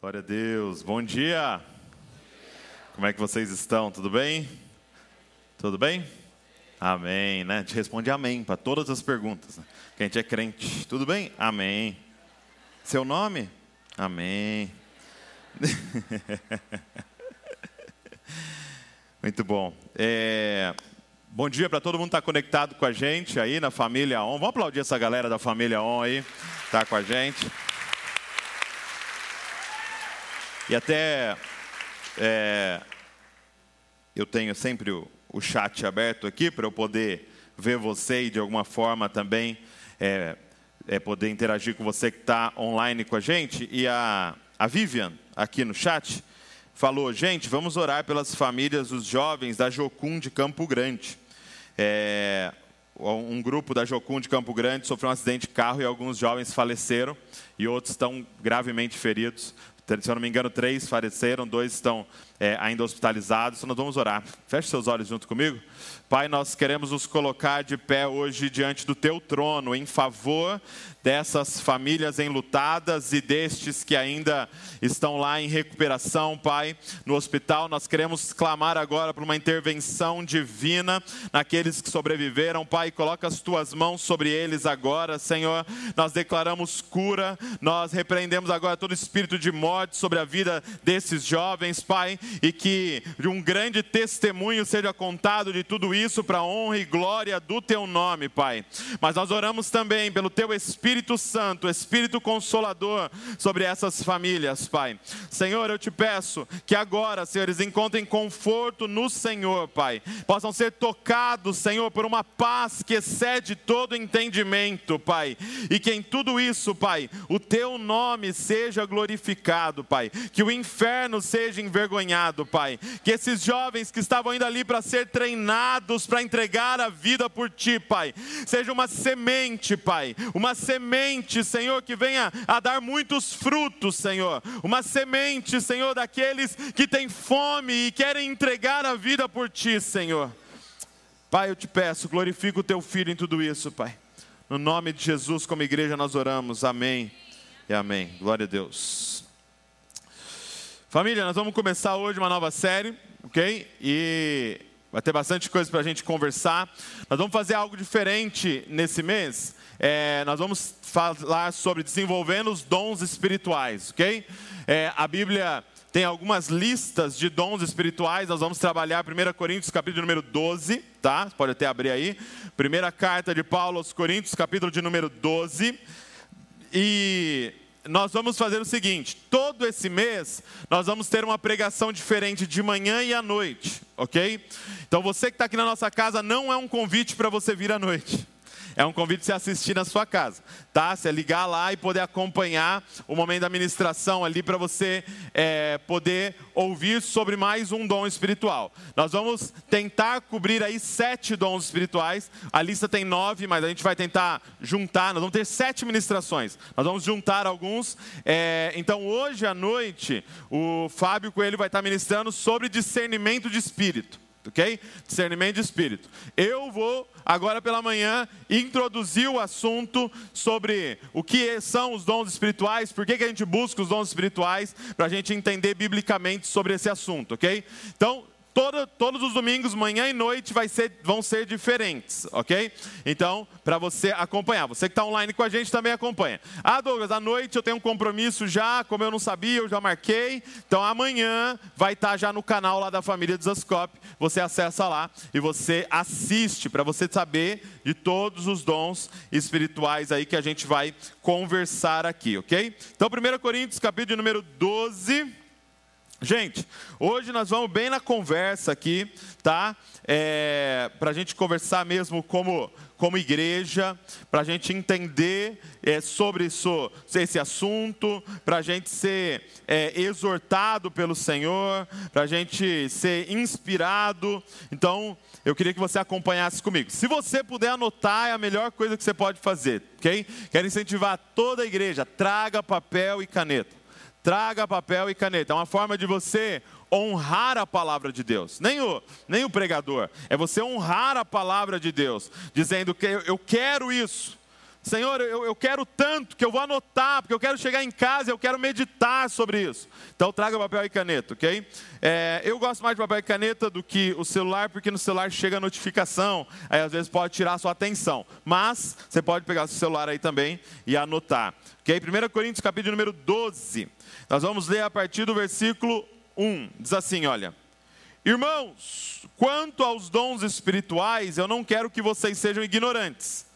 Glória a Deus. Bom dia. Como é que vocês estão? Tudo bem? Tudo bem? Amém, né? A gente responde amém para todas as perguntas. Né? Que a gente é crente. Tudo bem? Amém. Seu nome? Amém. Muito bom. É... Bom dia para todo mundo que está conectado com a gente aí na família ON. Vamos aplaudir essa galera da família ON aí, tá com a gente. E até é, eu tenho sempre o, o chat aberto aqui para eu poder ver você e de alguma forma também é, é poder interagir com você que está online com a gente. E a, a Vivian, aqui no chat, falou: gente, vamos orar pelas famílias dos jovens da Jocum de Campo Grande. É, um grupo da Jocum de Campo Grande sofreu um acidente de carro e alguns jovens faleceram e outros estão gravemente feridos. Se eu não me engano, três faleceram, dois estão é, ainda hospitalizados. Então nós vamos orar. Feche seus olhos junto comigo. Pai, nós queremos nos colocar de pé hoje diante do teu trono em favor dessas famílias enlutadas e destes que ainda estão lá em recuperação, Pai, no hospital. Nós queremos clamar agora por uma intervenção divina naqueles que sobreviveram, Pai. Coloca as tuas mãos sobre eles agora, Senhor. Nós declaramos cura, nós repreendemos agora todo espírito de morte sobre a vida desses jovens, Pai, e que um grande testemunho seja contado de tudo isso para honra e glória do teu nome, Pai. Mas nós oramos também pelo teu Espírito Santo, Espírito Consolador, sobre essas famílias, Pai. Senhor, eu te peço que agora, Senhor, eles encontrem conforto no Senhor, Pai. Possam ser tocados, Senhor, por uma paz que excede todo entendimento, Pai. E que em tudo isso, Pai, o teu nome seja glorificado, Pai. Que o inferno seja envergonhado, Pai. Que esses jovens que estavam indo ali para ser treinados, para entregar a vida por ti, Pai. Seja uma semente, Pai. Uma semente, Senhor, que venha a dar muitos frutos, Senhor. Uma semente, Senhor, daqueles que têm fome e querem entregar a vida por ti, Senhor. Pai, eu te peço, glorifica o teu filho em tudo isso, Pai. No nome de Jesus, como igreja, nós oramos. Amém e amém. Glória a Deus. Família, nós vamos começar hoje uma nova série, ok? E Vai ter bastante coisa para a gente conversar. Nós vamos fazer algo diferente nesse mês. É, nós vamos falar sobre desenvolvendo os dons espirituais, ok? É, a Bíblia tem algumas listas de dons espirituais. Nós vamos trabalhar 1 Coríntios, capítulo número 12, tá? Pode até abrir aí. Primeira carta de Paulo aos Coríntios, capítulo de número 12. E nós vamos fazer o seguinte: todo esse mês nós vamos ter uma pregação diferente de manhã e à noite, ok? Então você que está aqui na nossa casa não é um convite para você vir à noite. É um convite para você assistir na sua casa, tá? Você ligar lá e poder acompanhar o momento da ministração ali para você é, poder ouvir sobre mais um dom espiritual. Nós vamos tentar cobrir aí sete dons espirituais. A lista tem nove, mas a gente vai tentar juntar. Nós vamos ter sete ministrações. Nós vamos juntar alguns. É, então hoje à noite o Fábio Coelho vai estar ministrando sobre discernimento de espírito ok? Discernimento de espírito. Eu vou, agora pela manhã, introduzir o assunto sobre o que são os dons espirituais, por que, que a gente busca os dons espirituais, para a gente entender biblicamente sobre esse assunto, ok? Então, Todo, todos os domingos, manhã e noite, ser, vão ser diferentes, ok? Então, para você acompanhar. Você que está online com a gente também acompanha. Ah, Douglas, à noite eu tenho um compromisso já, como eu não sabia, eu já marquei. Então, amanhã vai estar tá já no canal lá da família Zascope. Você acessa lá e você assiste para você saber de todos os dons espirituais aí que a gente vai conversar aqui, ok? Então, 1 Coríntios, capítulo número 12. Gente, hoje nós vamos bem na conversa aqui, tá? É, para a gente conversar mesmo como, como igreja, para a gente entender é, sobre isso, esse assunto, para a gente ser é, exortado pelo Senhor, para a gente ser inspirado. Então, eu queria que você acompanhasse comigo. Se você puder anotar, é a melhor coisa que você pode fazer, ok? Quero incentivar toda a igreja, traga papel e caneta traga papel e caneta. É uma forma de você honrar a palavra de Deus. Nem o, nem o pregador. É você honrar a palavra de Deus, dizendo que eu, quero isso. Senhor, eu, eu, quero tanto que eu vou anotar, porque eu quero chegar em casa eu quero meditar sobre isso. Então traga papel e caneta, ok? É, eu gosto mais de papel e caneta do que o celular, porque no celular chega a notificação, aí às vezes pode tirar a sua atenção. Mas você pode pegar o seu celular aí também e anotar. Ok? 1 Coríntios capítulo número 12. Nós vamos ler a partir do versículo 1. Diz assim: olha. Irmãos, quanto aos dons espirituais, eu não quero que vocês sejam ignorantes.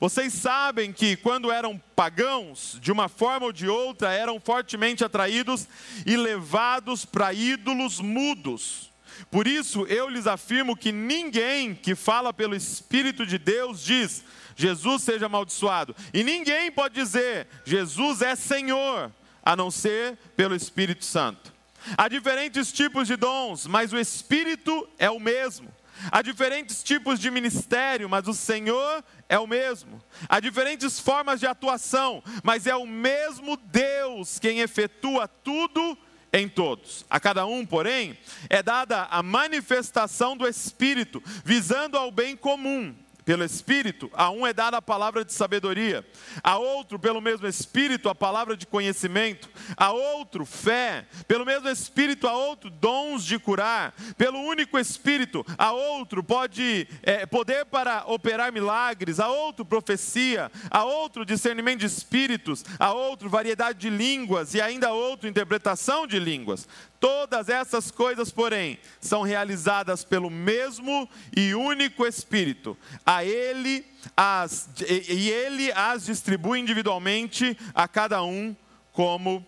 Vocês sabem que quando eram pagãos, de uma forma ou de outra, eram fortemente atraídos e levados para ídolos mudos. Por isso eu lhes afirmo que ninguém que fala pelo Espírito de Deus diz: Jesus seja amaldiçoado. E ninguém pode dizer: Jesus é Senhor, a não ser pelo Espírito Santo. Há diferentes tipos de dons, mas o Espírito é o mesmo. Há diferentes tipos de ministério, mas o Senhor é o mesmo. Há diferentes formas de atuação, mas é o mesmo Deus quem efetua tudo em todos. A cada um, porém, é dada a manifestação do Espírito, visando ao bem comum pelo Espírito, a um é dada a palavra de sabedoria, a outro, pelo mesmo Espírito, a palavra de conhecimento, a outro, fé, pelo mesmo Espírito, a outro, dons de curar, pelo único Espírito, a outro, pode, é, poder para operar milagres, a outro, profecia, a outro, discernimento de espíritos, a outro, variedade de línguas. E ainda a outro, interpretação de línguas. Todas essas coisas, porém, são realizadas pelo mesmo e único Espírito. A ele as e ele as distribui individualmente a cada um como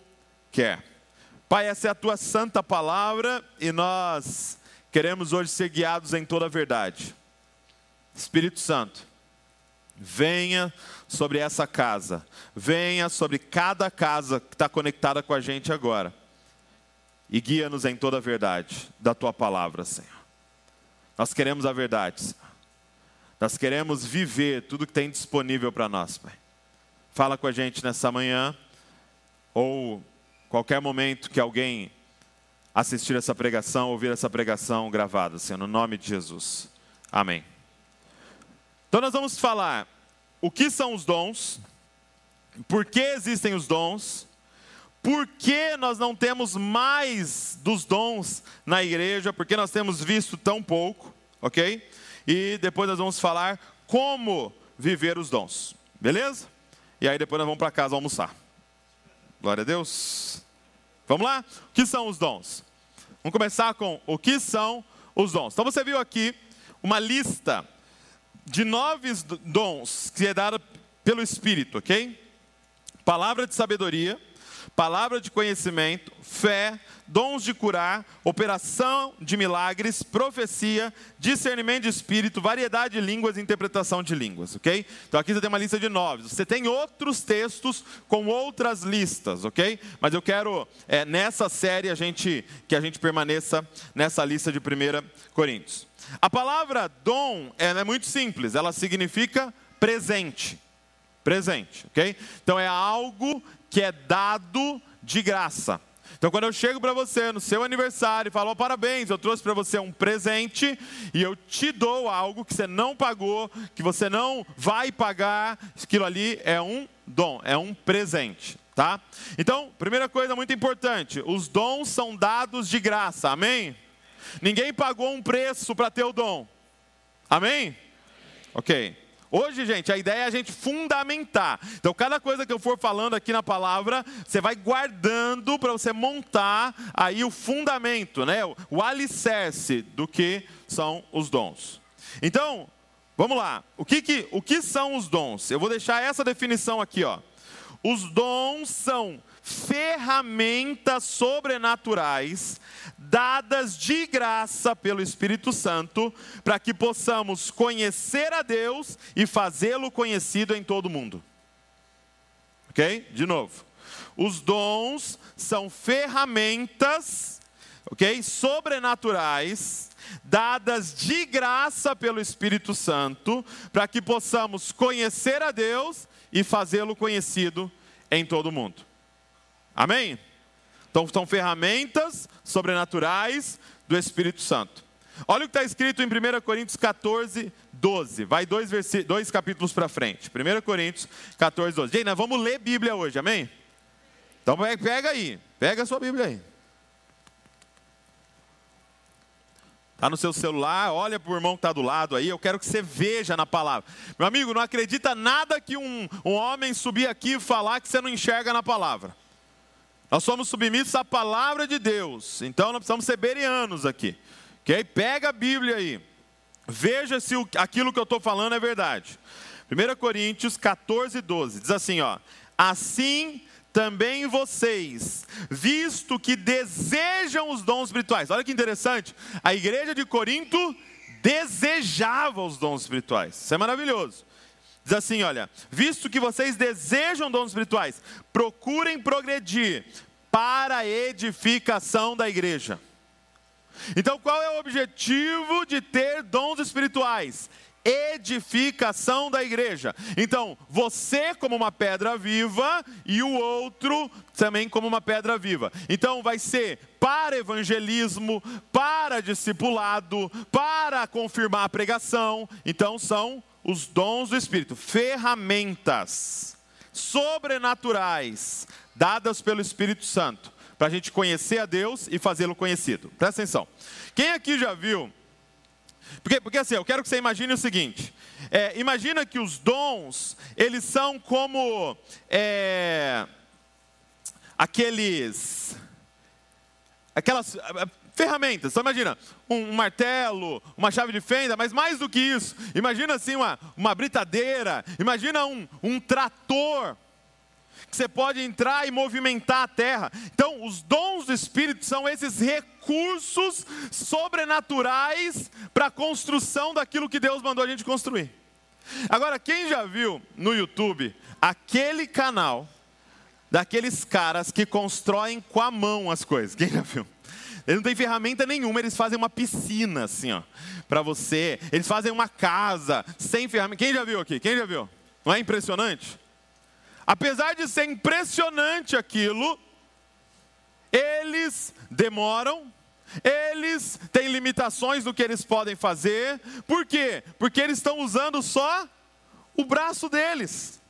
quer. Pai, essa é a tua santa palavra e nós queremos hoje ser guiados em toda a verdade. Espírito Santo, venha sobre essa casa, venha sobre cada casa que está conectada com a gente agora e guia-nos em toda a verdade da tua palavra, Senhor. Nós queremos a verdade, Senhor. Nós queremos viver tudo que tem disponível para nós, Pai. Fala com a gente nessa manhã, ou qualquer momento que alguém assistir essa pregação, ouvir essa pregação gravada, Senhor, no nome de Jesus. Amém. Então nós vamos falar o que são os dons, por que existem os dons, por que nós não temos mais dos dons na igreja? Porque nós temos visto tão pouco, ok? E depois nós vamos falar como viver os dons, beleza? E aí depois nós vamos para casa almoçar. Glória a Deus. Vamos lá? O que são os dons? Vamos começar com o que são os dons. Então você viu aqui uma lista de nove dons que é dada pelo Espírito, ok? Palavra de sabedoria palavra de conhecimento, fé, dons de curar, operação de milagres, profecia, discernimento de espírito, variedade de línguas e interpretação de línguas, ok? Então aqui você tem uma lista de nove. Você tem outros textos com outras listas, ok? Mas eu quero é, nessa série a gente que a gente permaneça nessa lista de 1 Coríntios. A palavra dom é muito simples, ela significa presente. Presente, ok? Então é algo que é dado de graça. Então, quando eu chego para você no seu aniversário e falo, oh, parabéns, eu trouxe para você um presente e eu te dou algo que você não pagou, que você não vai pagar, aquilo ali é um dom, é um presente, tá? Então, primeira coisa muito importante, os dons são dados de graça, amém? Ninguém pagou um preço para ter o dom, amém? Ok. Hoje, gente, a ideia é a gente fundamentar. Então, cada coisa que eu for falando aqui na palavra, você vai guardando para você montar aí o fundamento, né? O alicerce do que são os dons. Então, vamos lá. O que, que, o que são os dons? Eu vou deixar essa definição aqui, ó. Os dons são ferramentas sobrenaturais dadas de graça pelo Espírito Santo para que possamos conhecer a Deus e fazê-lo conhecido em todo mundo. Ok? De novo. Os dons são ferramentas, ok? Sobrenaturais dadas de graça pelo Espírito Santo para que possamos conhecer a Deus e fazê-lo conhecido em todo o mundo. Amém? Então, são ferramentas sobrenaturais do Espírito Santo. Olha o que está escrito em 1 Coríntios 14, 12. Vai dois, dois capítulos para frente. 1 Coríntios 14, 12. Gente, nós vamos ler Bíblia hoje, amém? Então pega aí, pega a sua Bíblia aí. Está no seu celular, olha para o irmão que está do lado aí, eu quero que você veja na palavra. Meu amigo, não acredita nada que um, um homem subir aqui e falar que você não enxerga na palavra. Nós somos submissos à palavra de Deus, então nós precisamos ser berianos aqui. Ok? Pega a Bíblia aí, veja se aquilo que eu estou falando é verdade. 1 Coríntios 14, 12, diz assim: ó, assim também vocês, visto que desejam os dons espirituais. Olha que interessante, a igreja de Corinto desejava os dons espirituais. Isso é maravilhoso. Diz assim, olha, visto que vocês desejam dons espirituais, procurem progredir para a edificação da igreja. Então, qual é o objetivo de ter dons espirituais? edificação da igreja. Então, você como uma pedra viva e o outro também como uma pedra viva. Então, vai ser para evangelismo, para discipulado, para confirmar a pregação. Então, são os dons do Espírito, ferramentas sobrenaturais dadas pelo Espírito Santo para a gente conhecer a Deus e fazê-lo conhecido. Presta atenção. Quem aqui já viu porque, porque assim, eu quero que você imagine o seguinte: é, imagina que os dons, eles são como é, aqueles. aquelas ferramentas. Então imagina, um, um, martelo, uma chave de fenda, mas mais do que isso, imagina assim uma, uma britadeira, imagina um, um trator que você pode entrar e movimentar a terra. Então, os dons do Espírito são esses recursos sobrenaturais para a construção daquilo que Deus mandou a gente construir. Agora, quem já viu no YouTube aquele canal daqueles caras que constroem com a mão as coisas? Quem já viu? Eles não têm ferramenta nenhuma, eles fazem uma piscina assim, ó, para você. Eles fazem uma casa sem ferramenta. Quem já viu aqui? Quem já viu? Não é impressionante? Apesar de ser impressionante aquilo, eles demoram, eles têm limitações no que eles podem fazer. Por quê? Porque eles estão usando só o braço deles.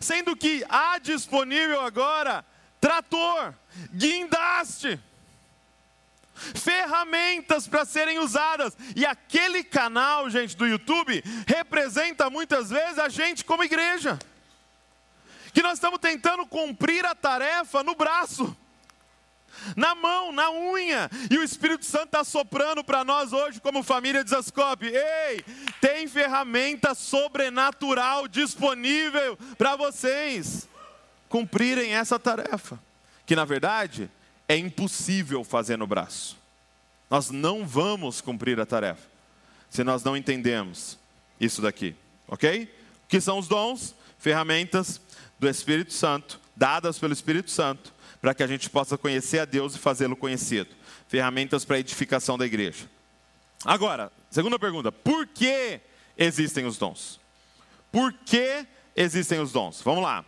Sendo que há disponível agora trator, guindaste, ferramentas para serem usadas. E aquele canal, gente, do YouTube, representa muitas vezes a gente como igreja. Que nós estamos tentando cumprir a tarefa no braço, na mão, na unha, e o Espírito Santo está soprando para nós hoje, como família de Zascope: ei, tem ferramenta sobrenatural disponível para vocês cumprirem essa tarefa, que na verdade é impossível fazer no braço. Nós não vamos cumprir a tarefa se nós não entendemos isso daqui, ok? O que são os dons? Ferramentas do Espírito Santo, dadas pelo Espírito Santo, para que a gente possa conhecer a Deus e fazê-lo conhecido. Ferramentas para a edificação da igreja. Agora, segunda pergunta: por que existem os dons? Por que existem os dons? Vamos lá.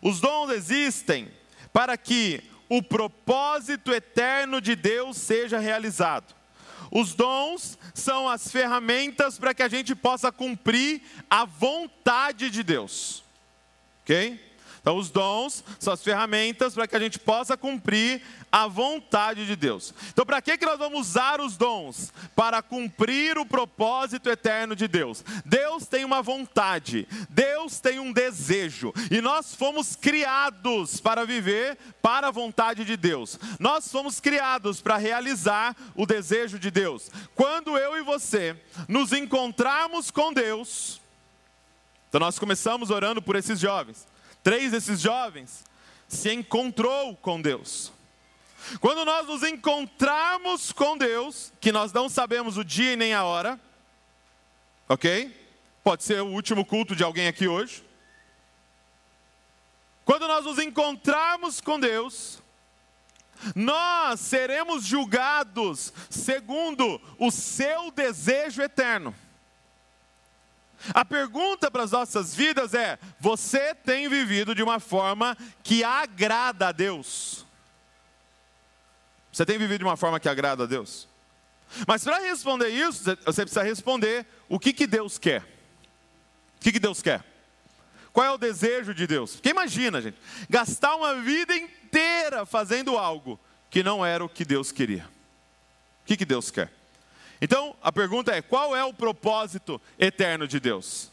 Os dons existem para que o propósito eterno de Deus seja realizado. Os dons são as ferramentas para que a gente possa cumprir a vontade de Deus. Ok? Então, os dons são as ferramentas para que a gente possa cumprir a vontade de Deus. Então, para que, que nós vamos usar os dons? Para cumprir o propósito eterno de Deus. Deus tem uma vontade, Deus tem um desejo, e nós fomos criados para viver para a vontade de Deus. Nós fomos criados para realizar o desejo de Deus. Quando eu e você nos encontrarmos com Deus, então nós começamos orando por esses jovens. Três desses jovens se encontrou com Deus. Quando nós nos encontrarmos com Deus, que nós não sabemos o dia e nem a hora, ok? Pode ser o último culto de alguém aqui hoje. Quando nós nos encontrarmos com Deus, nós seremos julgados segundo o seu desejo eterno. A pergunta para as nossas vidas é: você tem vivido de uma forma que agrada a Deus? Você tem vivido de uma forma que agrada a Deus? Mas para responder isso, você precisa responder o que, que Deus quer. O que, que Deus quer? Qual é o desejo de Deus? Porque imagina, gente, gastar uma vida inteira fazendo algo que não era o que Deus queria. O que, que Deus quer? Então, a pergunta é: qual é o propósito eterno de Deus?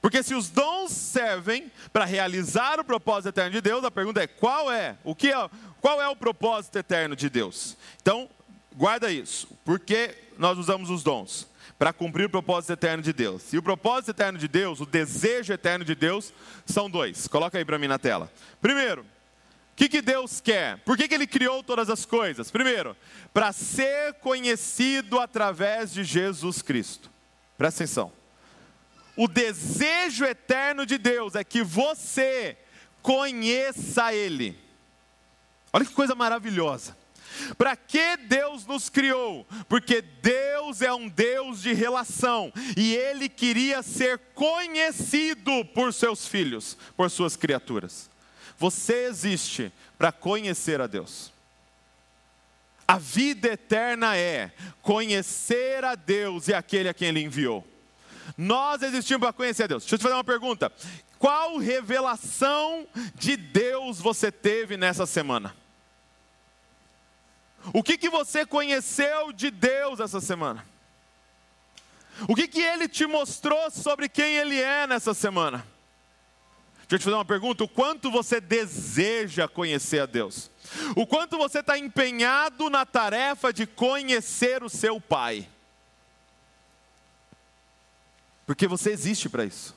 Porque se os dons servem para realizar o propósito eterno de Deus, a pergunta é: qual é? O que é? Qual é o propósito eterno de Deus? Então, guarda isso. Por que nós usamos os dons? Para cumprir o propósito eterno de Deus. E o propósito eterno de Deus, o desejo eterno de Deus, são dois. Coloca aí para mim na tela. Primeiro, que, que Deus quer? Por que, que Ele criou todas as coisas? Primeiro, para ser conhecido através de Jesus Cristo. Presta atenção. O desejo eterno de Deus é que você conheça Ele. Olha que coisa maravilhosa. Para que Deus nos criou? Porque Deus é um Deus de relação e Ele queria ser conhecido por seus filhos, por suas criaturas. Você existe para conhecer a Deus. A vida eterna é conhecer a Deus e aquele a quem Ele enviou. Nós existimos para conhecer a Deus. Deixa eu te fazer uma pergunta. Qual revelação de Deus você teve nessa semana? O que, que você conheceu de Deus essa semana? O que, que Ele te mostrou sobre quem Ele é nessa semana? Deixa eu te fazer uma pergunta: o quanto você deseja conhecer a Deus? O quanto você está empenhado na tarefa de conhecer o seu Pai? Porque você existe para isso.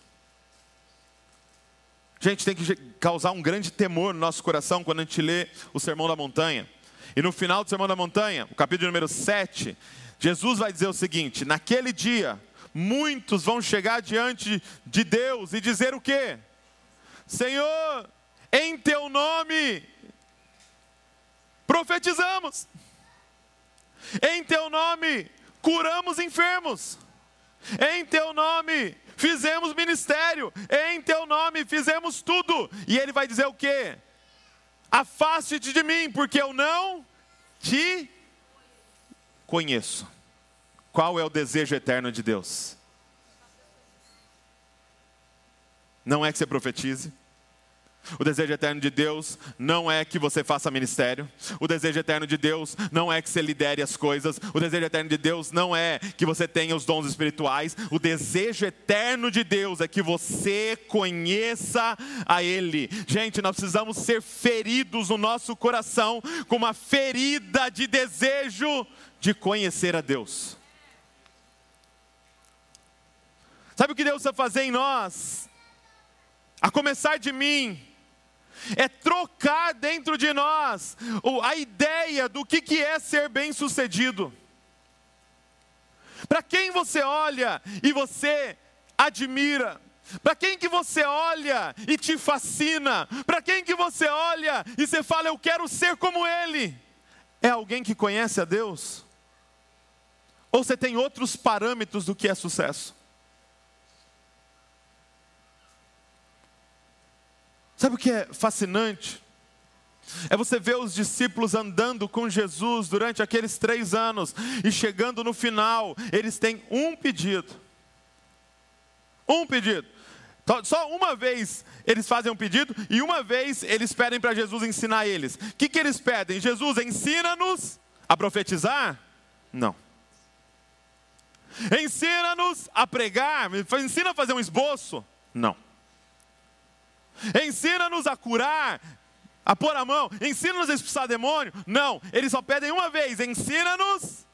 Gente, tem que causar um grande temor no nosso coração quando a gente lê o Sermão da Montanha. E no final do Sermão da Montanha, o capítulo número 7, Jesus vai dizer o seguinte: naquele dia, muitos vão chegar diante de Deus e dizer o quê? Senhor, em teu nome profetizamos, em teu nome curamos enfermos, em teu nome fizemos ministério, em teu nome fizemos tudo. E ele vai dizer o quê? Afaste-te de mim, porque eu não te conheço. Qual é o desejo eterno de Deus? Não é que você profetize, o desejo eterno de Deus não é que você faça ministério. O desejo eterno de Deus não é que você lidere as coisas. O desejo eterno de Deus não é que você tenha os dons espirituais. O desejo eterno de Deus é que você conheça a Ele. Gente, nós precisamos ser feridos no nosso coração com uma ferida de desejo de conhecer a Deus. Sabe o que Deus vai fazer em nós? A começar de mim é trocar dentro de nós a ideia do que é ser bem-sucedido. Para quem você olha e você admira, para quem que você olha e te fascina, para quem que você olha e você fala eu quero ser como ele, é alguém que conhece a Deus? Ou você tem outros parâmetros do que é sucesso? Sabe o que é fascinante? É você ver os discípulos andando com Jesus durante aqueles três anos e chegando no final, eles têm um pedido. Um pedido. Só uma vez eles fazem um pedido e uma vez eles pedem para Jesus ensinar eles. O que, que eles pedem? Jesus, ensina-nos a profetizar? Não. Ensina-nos a pregar? Ensina a fazer um esboço? Não. Ensina-nos a curar, a pôr a mão. Ensina-nos a expulsar demônio. Não, eles só pedem uma vez: ensina-nos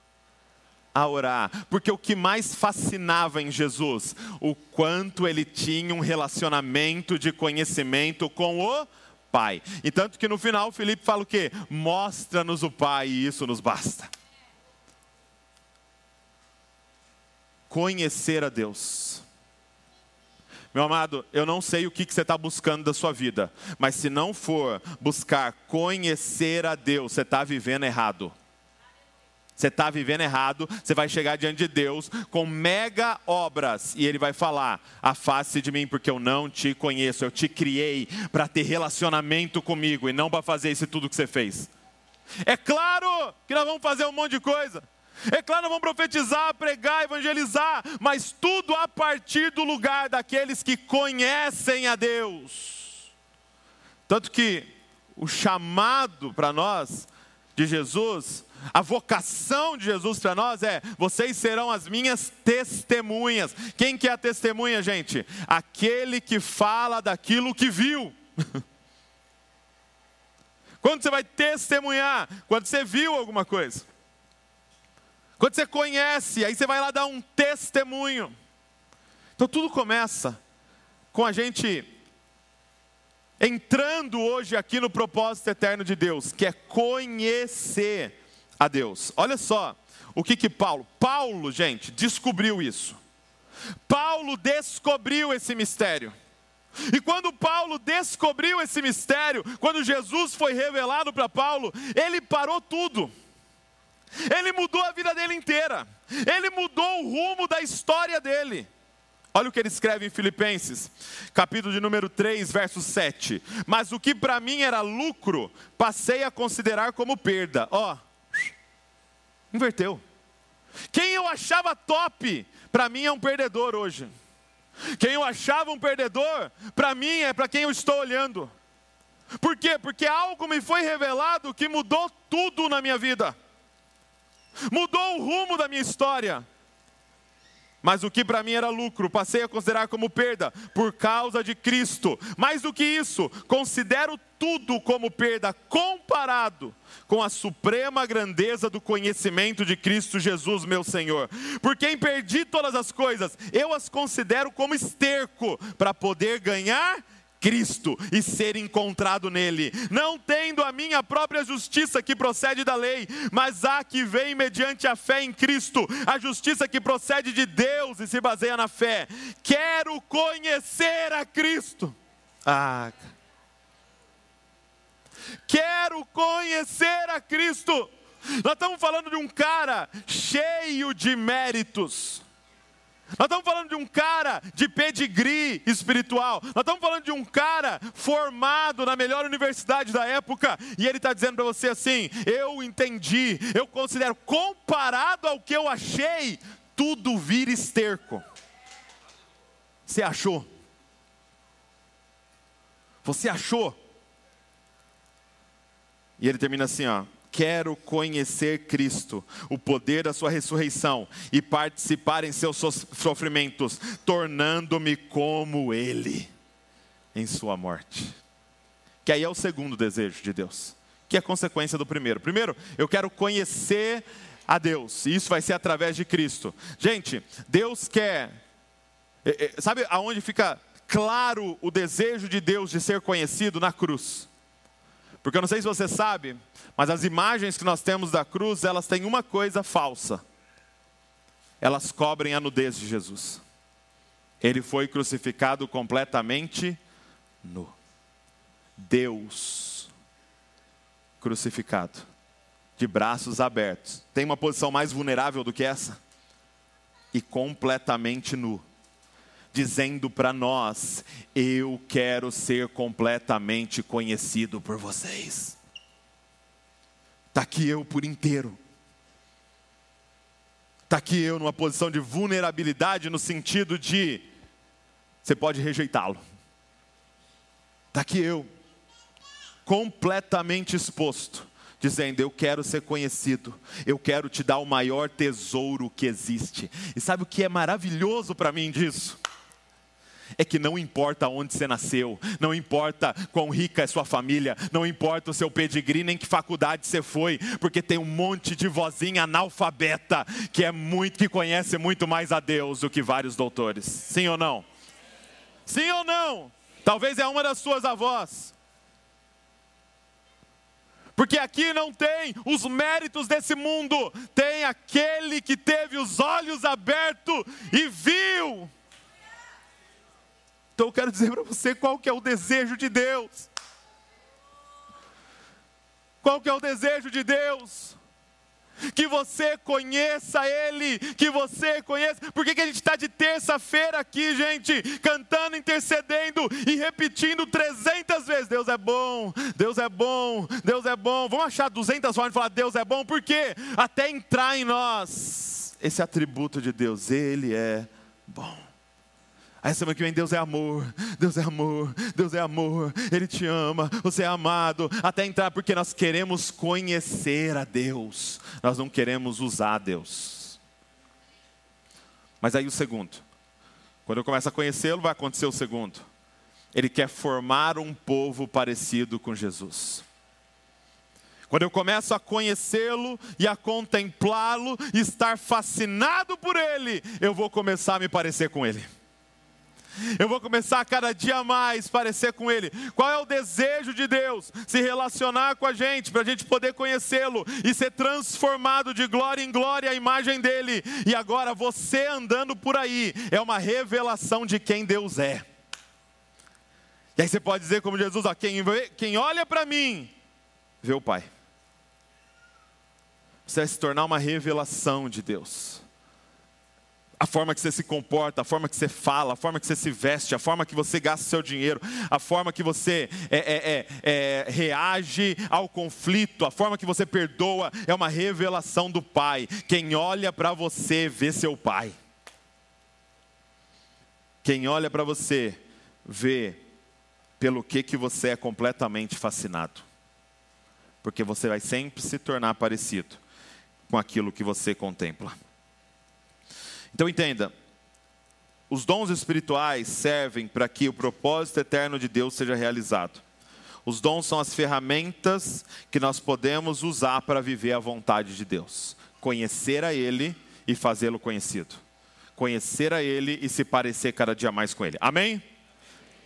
a orar, porque o que mais fascinava em Jesus, o quanto ele tinha um relacionamento de conhecimento com o Pai. E tanto que no final Felipe fala o quê? Mostra-nos o Pai e isso nos basta. Conhecer a Deus meu amado, eu não sei o que, você está buscando da sua vida, mas se não for buscar conhecer a Deus, você está vivendo errado. Você está vivendo errado, você vai chegar diante de Deus com mega obras e Ele vai falar: afaste de mim, porque eu não te conheço. Eu te criei para ter relacionamento comigo e não para fazer isso tudo que você fez. É claro que nós vamos fazer um monte de coisa. É claro, vamos profetizar, pregar, evangelizar, mas tudo a partir do lugar daqueles que conhecem a Deus. Tanto que o chamado para nós de Jesus, a vocação de Jesus para nós é: vocês serão as minhas testemunhas. Quem que é a testemunha, gente? Aquele que fala daquilo que viu. Quando você vai testemunhar? Quando você viu alguma coisa. Quando você conhece, aí você vai lá dar um testemunho. Então tudo começa com a gente entrando hoje aqui no propósito eterno de Deus, que é conhecer a Deus. Olha só o que que Paulo, Paulo, gente, descobriu isso. Paulo descobriu esse mistério. E quando Paulo descobriu esse mistério, quando Jesus foi revelado para Paulo, ele parou tudo. Ele mudou a vida dele inteira. Ele mudou o rumo da história dele. Olha o que ele escreve em Filipenses, capítulo de número 3, verso 7. Mas o que para mim era lucro, passei a considerar como perda. Ó, inverteu. Quem eu achava top, para mim é um perdedor hoje. Quem eu achava um perdedor, para mim é para quem eu estou olhando. Por quê? Porque algo me foi revelado que mudou tudo na minha vida mudou o rumo da minha história. Mas o que para mim era lucro, passei a considerar como perda por causa de Cristo. Mais do que isso, considero tudo como perda comparado com a suprema grandeza do conhecimento de Cristo Jesus, meu Senhor. Por quem perdi todas as coisas, eu as considero como esterco para poder ganhar Cristo e ser encontrado nele, não tendo a minha própria justiça que procede da lei, mas a que vem mediante a fé em Cristo, a justiça que procede de Deus e se baseia na fé. Quero conhecer a Cristo. Ah. Quero conhecer a Cristo. Nós estamos falando de um cara cheio de méritos nós estamos falando de um cara de pedigree espiritual. Nós estamos falando de um cara formado na melhor universidade da época. E ele está dizendo para você assim: eu entendi, eu considero, comparado ao que eu achei, tudo vira esterco. Você achou? Você achou? E ele termina assim, ó quero conhecer Cristo, o poder da Sua ressurreição e participar em seus sofrimentos, tornando-me como Ele em Sua morte. Que aí é o segundo desejo de Deus, que é consequência do primeiro. Primeiro, eu quero conhecer a Deus, e isso vai ser através de Cristo. Gente, Deus quer. É, é, sabe aonde fica claro o desejo de Deus de ser conhecido? Na cruz. Porque eu não sei se você sabe, mas as imagens que nós temos da cruz, elas têm uma coisa falsa. Elas cobrem a nudez de Jesus. Ele foi crucificado completamente nu. Deus crucificado, de braços abertos. Tem uma posição mais vulnerável do que essa? E completamente nu dizendo para nós: Eu quero ser completamente conhecido por vocês. Está aqui eu por inteiro. Está aqui eu numa posição de vulnerabilidade, no sentido de você pode rejeitá-lo. Está aqui eu, completamente exposto, dizendo: Eu quero ser conhecido, eu quero te dar o maior tesouro que existe. E sabe o que é maravilhoso para mim disso? É que não importa onde você nasceu, não importa quão rica é sua família, não importa o seu pedigree, nem que faculdade você foi, porque tem um monte de vozinha analfabeta que é muito que conhece muito mais a Deus do que vários doutores. Sim ou não? Sim ou não? Talvez é uma das suas avós. Porque aqui não tem os méritos desse mundo, tem aquele que teve os olhos abertos e viu então eu quero dizer para você qual que é o desejo de Deus. Qual que é o desejo de Deus? que você conheça Ele, que você conheça. Por que, que a gente está de terça-feira aqui, gente, cantando, intercedendo e repetindo 300 vezes: Deus é bom, Deus é bom, Deus é bom. Vamos achar 200 formas de falar Deus é bom, por quê? Até entrar em nós esse atributo de Deus, Ele é bom. Aí semana que vem, Deus é amor, Deus é amor, Deus é amor, Ele te ama, você é amado, até entrar, porque nós queremos conhecer a Deus, nós não queremos usar Deus. Mas aí o segundo, quando eu começo a conhecê-lo, vai acontecer o segundo. Ele quer formar um povo parecido com Jesus. Quando eu começo a conhecê-lo e a contemplá-lo, estar fascinado por ele, eu vou começar a me parecer com ele. Eu vou começar a cada dia mais parecer com Ele. Qual é o desejo de Deus? Se relacionar com a gente, para a gente poder conhecê-lo e ser transformado de glória em glória à imagem dEle. E agora você andando por aí é uma revelação de quem Deus é. E aí você pode dizer como Jesus, ó, quem, quem olha para mim, vê o Pai. Você vai se tornar uma revelação de Deus a forma que você se comporta, a forma que você fala, a forma que você se veste, a forma que você gasta seu dinheiro, a forma que você é, é, é, é, reage ao conflito, a forma que você perdoa, é uma revelação do Pai. Quem olha para você vê seu Pai. Quem olha para você vê pelo que, que você é completamente fascinado. Porque você vai sempre se tornar parecido com aquilo que você contempla. Então entenda, os dons espirituais servem para que o propósito eterno de Deus seja realizado. Os dons são as ferramentas que nós podemos usar para viver a vontade de Deus. Conhecer a Ele e fazê-lo conhecido. Conhecer a Ele e se parecer cada dia mais com Ele. Amém?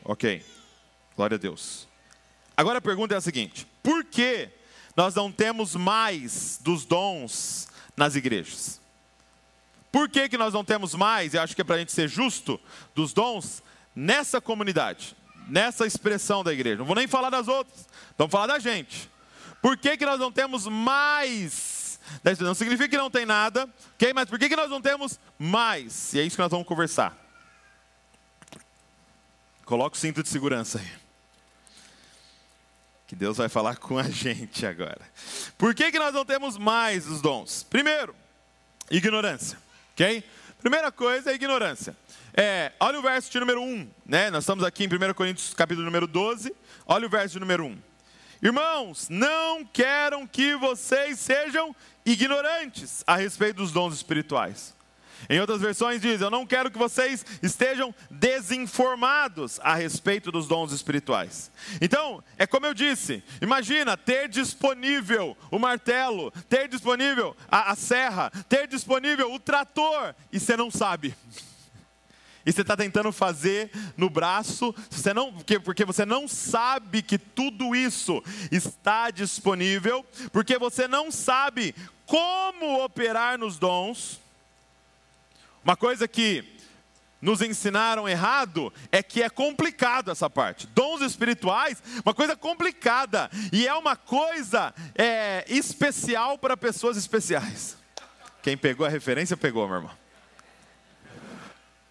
Ok. Glória a Deus. Agora a pergunta é a seguinte: por que nós não temos mais dos dons nas igrejas? Por que, que nós não temos mais, e acho que é para a gente ser justo, dos dons nessa comunidade, nessa expressão da igreja? Não vou nem falar das outras, vamos falar da gente. Por que, que nós não temos mais? Não significa que não tem nada, ok? Mas por que, que nós não temos mais? E é isso que nós vamos conversar. Coloca o cinto de segurança aí. Que Deus vai falar com a gente agora. Por que, que nós não temos mais os dons? Primeiro, ignorância. Ok? Primeira coisa é ignorância. É, olha o verso de número 1, né? Nós estamos aqui em 1 Coríntios, capítulo número 12. Olha o verso de número 1. Irmãos, não quero que vocês sejam ignorantes a respeito dos dons espirituais. Em outras versões diz: Eu não quero que vocês estejam desinformados a respeito dos dons espirituais. Então, é como eu disse: imagina ter disponível o martelo, ter disponível a, a serra, ter disponível o trator, e você não sabe. E você está tentando fazer no braço, você não, porque, porque você não sabe que tudo isso está disponível, porque você não sabe como operar nos dons, uma coisa que nos ensinaram errado é que é complicado essa parte. Dons espirituais, uma coisa complicada. E é uma coisa é, especial para pessoas especiais. Quem pegou a referência, pegou, meu irmão.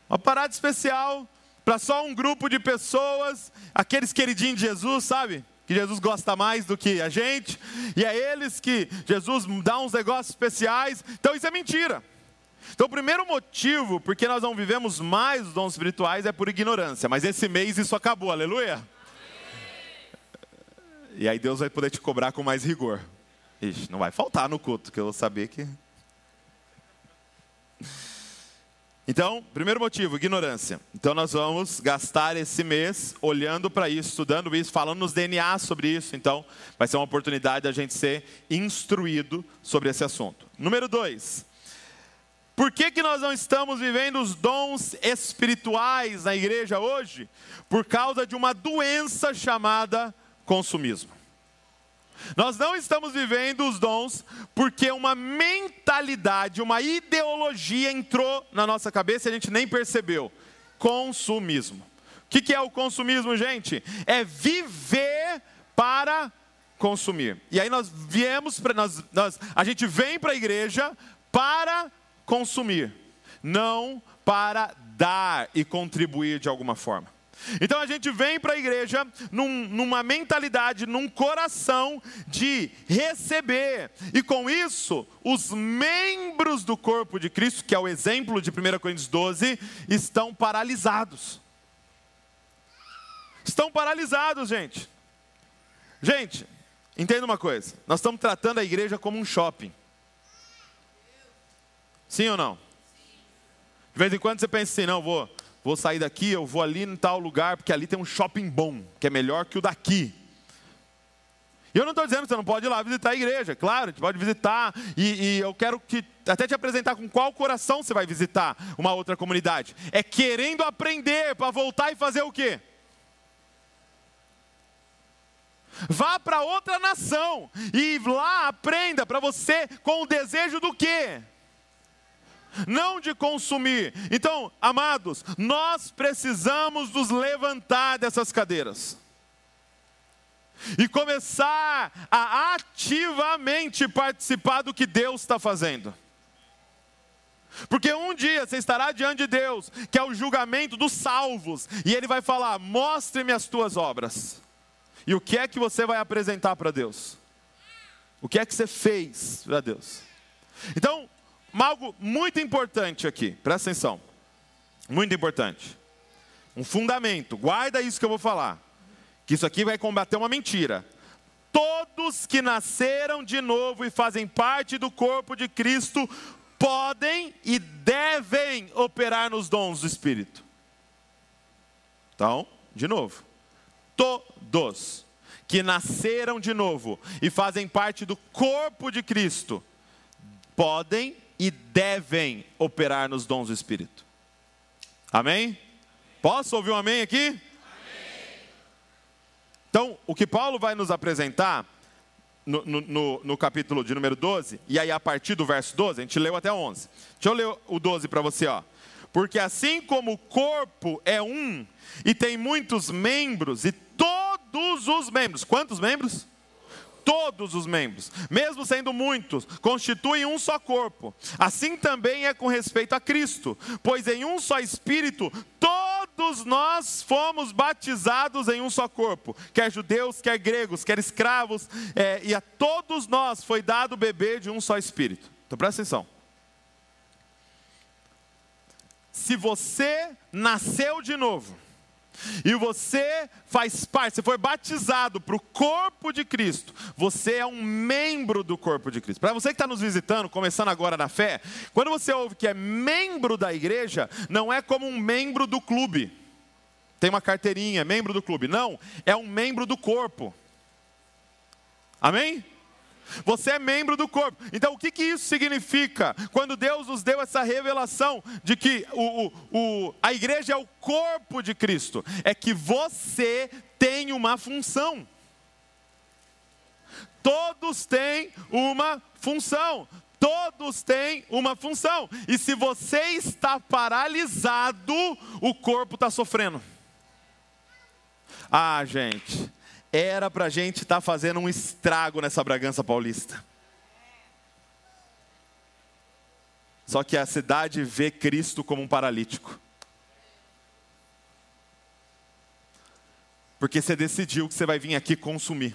Uma parada especial para só um grupo de pessoas, aqueles queridinhos de Jesus, sabe? Que Jesus gosta mais do que a gente, e é eles que Jesus dá uns negócios especiais. Então isso é mentira. Então, o primeiro motivo porque nós não vivemos mais os dons espirituais é por ignorância. Mas esse mês isso acabou, aleluia. E aí Deus vai poder te cobrar com mais rigor. Ixi, não vai faltar no culto, que eu vou saber que. Então, primeiro motivo, ignorância. Então, nós vamos gastar esse mês olhando para isso, estudando isso, falando nos DNA sobre isso. Então, vai ser uma oportunidade da gente ser instruído sobre esse assunto. Número dois, por que, que nós não estamos vivendo os dons espirituais na igreja hoje? Por causa de uma doença chamada consumismo. Nós não estamos vivendo os dons porque uma mentalidade, uma ideologia entrou na nossa cabeça e a gente nem percebeu. Consumismo. O que é o consumismo, gente? É viver para consumir. E aí nós viemos para nós, nós, a gente vem para a igreja para consumir, não para dar e contribuir de alguma forma. Então a gente vem para a igreja num, numa mentalidade, num coração de receber, e com isso, os membros do corpo de Cristo, que é o exemplo de 1 Coríntios 12, estão paralisados. Estão paralisados, gente. Gente, entenda uma coisa: nós estamos tratando a igreja como um shopping. Sim ou não? De vez em quando você pensa assim, não, vou, vou sair daqui, eu vou ali em tal lugar, porque ali tem um shopping bom, que é melhor que o daqui. E eu não estou dizendo que você não pode ir lá visitar a igreja, claro, você pode visitar, e, e, eu quero que, até te apresentar com qual coração você vai visitar uma outra comunidade. É querendo aprender para voltar e fazer o quê? Vá para outra nação e lá aprenda para você com o desejo do quê? Não de consumir. Então, amados, nós precisamos nos levantar dessas cadeiras e começar a ativamente participar do que Deus está fazendo. Porque um dia você estará diante de Deus, que é o julgamento dos salvos, e Ele vai falar: mostre-me as tuas obras. E o que é que você vai apresentar para Deus? O que é que você fez para Deus? Então, algo muito importante aqui, presta atenção. Muito importante. Um fundamento, guarda isso que eu vou falar. Que isso aqui vai combater uma mentira. Todos que nasceram de novo e fazem parte do corpo de Cristo podem e devem operar nos dons do Espírito. Então, de novo, todos que nasceram de novo e fazem parte do corpo de Cristo podem e devem operar nos dons do Espírito. Amém? Posso ouvir um amém aqui? Amém. Então, o que Paulo vai nos apresentar no, no, no, capítulo de número 12, e aí a partir do verso 12, a gente leu até 11. Deixa eu ler o 12 para você, ó. Porque assim como o corpo é um e tem muitos membros, e todos os membros, quantos membros? Todos os membros, mesmo sendo muitos, constituem um só corpo. Assim também é com respeito a Cristo, pois em um só Espírito todos nós fomos batizados em um só corpo, quer judeus, quer gregos, quer escravos, é, e a todos nós foi dado beber de um só Espírito. Então presta atenção. Se você nasceu de novo, e você faz parte, você foi batizado para o corpo de Cristo, você é um membro do corpo de Cristo. Para você que está nos visitando, começando agora na fé, quando você ouve que é membro da igreja, não é como um membro do clube, tem uma carteirinha, membro do clube. Não, é um membro do corpo. Amém? Você é membro do corpo. Então, o que, que isso significa? Quando Deus nos deu essa revelação de que o, o, o, a igreja é o corpo de Cristo, é que você tem uma função. Todos têm uma função. Todos têm uma função. E se você está paralisado, o corpo está sofrendo. Ah, gente, era para a gente estar tá fazendo um estrago nessa Bragança Paulista. Só que a cidade vê Cristo como um paralítico. Porque você decidiu que você vai vir aqui consumir.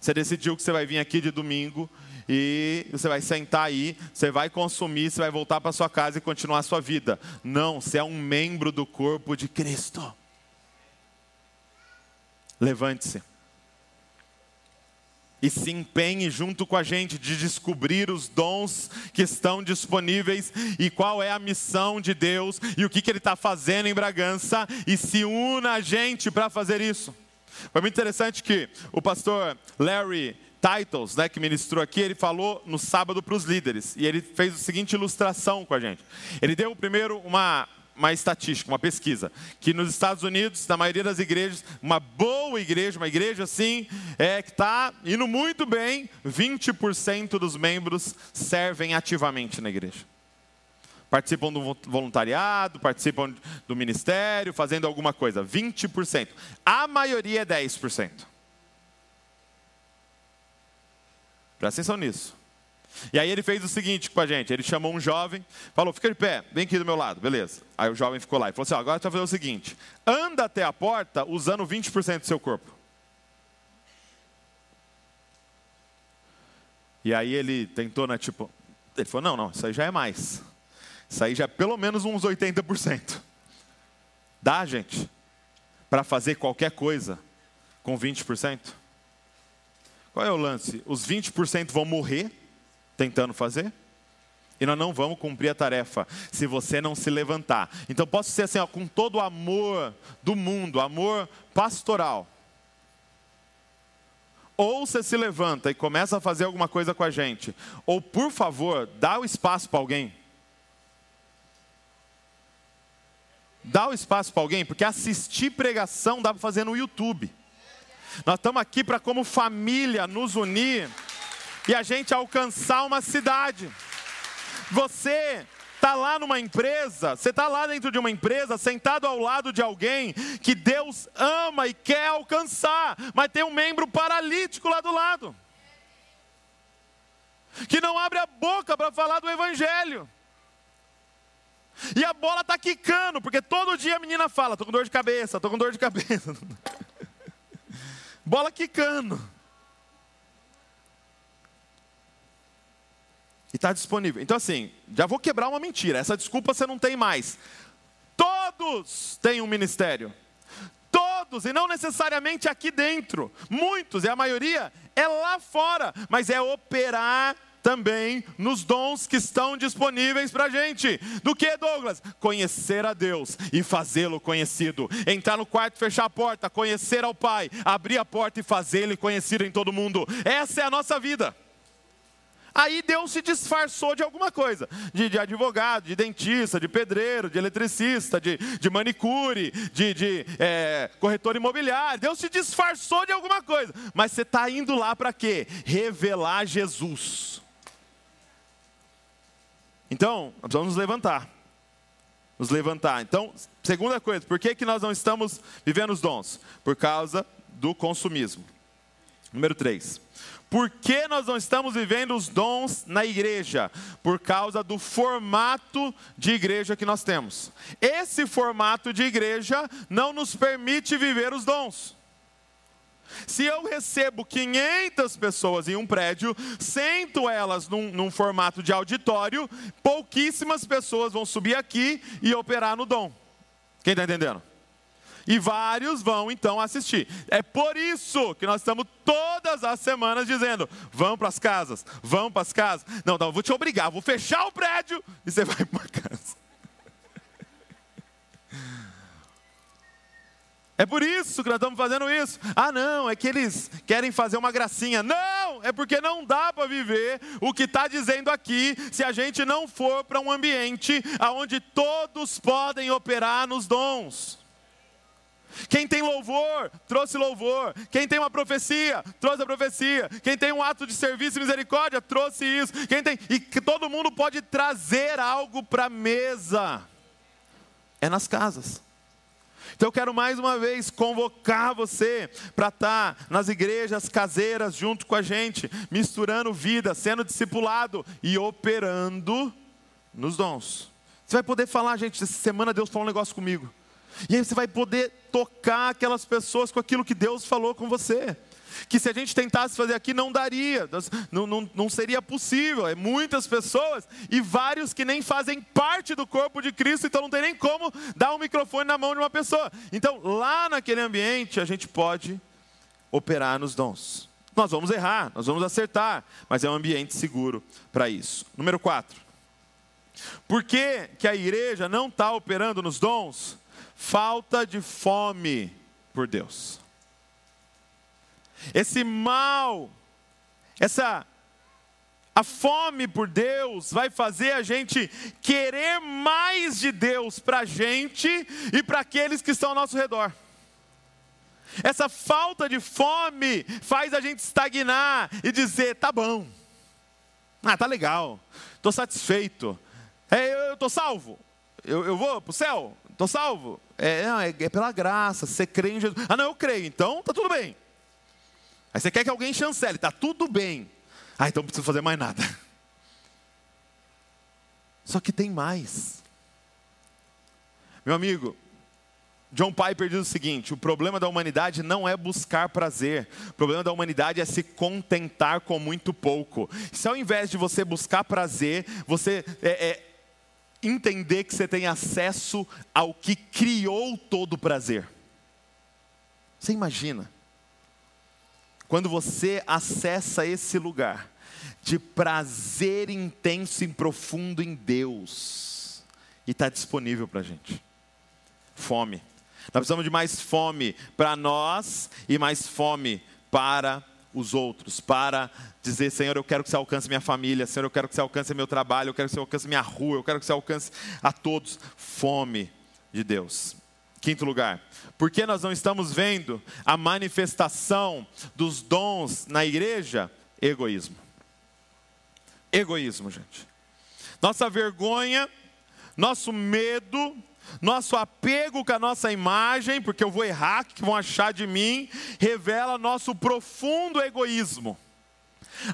Você decidiu que você vai vir aqui de domingo e você vai sentar aí, você vai consumir, você vai voltar para sua casa e continuar a sua vida. Não, você é um membro do corpo de Cristo. Levante-se. E se empenhe junto com a gente de descobrir os dons que estão disponíveis e qual é a missão de Deus e o que, que Ele está fazendo em Bragança e se una a gente para fazer isso. Foi muito interessante que o pastor Larry Titles, né, que ministrou aqui, ele falou no sábado para os líderes e ele fez a seguinte ilustração com a gente. Ele deu primeiro uma uma estatística, uma pesquisa, que nos Estados Unidos, na maioria das igrejas, uma boa igreja, uma igreja assim, é que está indo muito bem, 20% dos membros servem ativamente na igreja. Participam do voluntariado, participam do ministério, fazendo alguma coisa. 20%. A maioria é 10%. Presta atenção nisso. E aí ele fez o seguinte com a gente: ele chamou um jovem, falou, fica de pé, vem aqui do meu lado, beleza. Aí o jovem ficou lá e falou assim: agora você vai fazer o seguinte: anda até a porta usando 20% do seu corpo. E aí ele tentou, né, tipo, ele falou: não, não, isso aí já é mais. Isso aí já é pelo menos uns 80%. Dá, gente, para fazer qualquer coisa com 20%? Qual é o lance? Os 20% vão morrer tentando fazer? E nós não vamos cumprir a tarefa se você não se levantar. Então posso ser assim, ó, com todo o amor do mundo, amor pastoral. Ou você se levanta e começa a fazer alguma coisa com a gente, ou por favor, dá o espaço para alguém. Dá o espaço para alguém, porque assistir pregação dá para fazer no YouTube. Nós estamos aqui para, como família, nos unir e a gente alcançar uma cidade. Você está lá numa empresa, você está lá dentro de uma empresa, sentado ao lado de alguém que Deus ama e quer alcançar, mas tem um membro paralítico lá do lado, que não abre a boca para falar do Evangelho. E a bola está quicando, porque todo dia a menina fala: estou com dor de cabeça, estou com dor de cabeça. bola quicando. E está disponível. Então, assim, já vou quebrar uma mentira. Essa desculpa você não tem mais. Todos têm um ministério. Todos, e não necessariamente aqui dentro. Muitos, e a maioria, é lá fora. Mas é operar também nos dons que estão disponíveis para a gente. Do que, Douglas? Conhecer a Deus e fazê-lo conhecido. Entrar no quarto, fechar a porta, conhecer ao Pai, abrir a porta e fazê-lo conhecido em todo mundo. Essa é a nossa vida. Aí Deus se disfarçou de alguma coisa, de, de advogado, de dentista, de pedreiro, de eletricista, de, de manicure, de, de é, corretor imobiliário. Deus se disfarçou de alguma coisa, mas você está indo lá para quê? Revelar Jesus. Então, nós vamos nos levantar. Nos levantar. Então, segunda coisa, por que, que nós não estamos vivendo os dons? Por causa do consumismo. Número 3. Por que nós não estamos vivendo os dons na igreja? Por causa do formato de igreja que nós temos. Esse formato de igreja não nos permite viver os dons. Se eu recebo 500 pessoas em um prédio, sento elas num, num, formato de auditório, pouquíssimas pessoas vão subir aqui e operar no dom. Quem está entendendo? E vários vão então assistir. É por isso que nós estamos todas as semanas dizendo: vão para as casas, vão para as casas. Não, não, vou te obrigar, vou fechar o prédio e você vai para casa. É por isso que nós estamos fazendo isso. Ah, não, é que eles querem fazer uma gracinha. Não, é porque não dá para viver o que está dizendo aqui se a gente não for para um ambiente onde todos podem operar nos dons. Quem tem louvor, trouxe louvor. Quem tem uma profecia, trouxe a profecia. Quem tem um ato de serviço e misericórdia, trouxe isso. Quem tem e que todo mundo pode trazer algo para a mesa. É nas casas. Então eu quero mais uma vez convocar você para estar tá nas igrejas caseiras junto com a gente, misturando vida, sendo discipulado e operando nos dons. Você vai poder falar, gente, essa semana Deus falou um negócio comigo. E aí você vai poder tocar aquelas pessoas com aquilo que Deus falou com você que se a gente tentasse fazer aqui não daria, não, não, não seria possível. É muitas pessoas e vários que nem fazem parte do corpo de Cristo, então não tem nem como dar um microfone na mão de uma pessoa. Então, lá naquele ambiente, a gente pode operar nos dons. Nós vamos errar, nós vamos acertar, mas é um ambiente seguro para isso. Número 4. Por que, que a igreja não está operando nos dons? Falta de fome por Deus. Esse mal, essa a fome por Deus vai fazer a gente querer mais de Deus para a gente e para aqueles que estão ao nosso redor. Essa falta de fome faz a gente estagnar e dizer: tá bom, ah, tá legal, estou satisfeito, é, eu estou salvo, eu, eu vou para o céu, estou salvo. É, é, é pela graça, você crê em Jesus. Ah, não, eu creio, então tá tudo bem. Aí você quer que alguém chancele, está tudo bem. Ah, então não preciso fazer mais nada. Só que tem mais. Meu amigo, John Piper diz o seguinte: o problema da humanidade não é buscar prazer, o problema da humanidade é se contentar com muito pouco. Se ao invés de você buscar prazer, você é, é, entender que você tem acesso ao que criou todo o prazer. Você imagina? Quando você acessa esse lugar de prazer intenso e profundo em Deus, e está disponível para a gente. Fome. Nós precisamos de mais fome para nós e mais fome para os outros, para dizer, Senhor, eu quero que você alcance minha família, Senhor, eu quero que você alcance meu trabalho, eu quero que você alcance minha rua, eu quero que você alcance a todos. Fome de Deus. Quinto lugar, por que nós não estamos vendo a manifestação dos dons na igreja? Egoísmo. Egoísmo, gente. Nossa vergonha, nosso medo, nosso apego com a nossa imagem, porque eu vou errar, que vão achar de mim, revela nosso profundo egoísmo.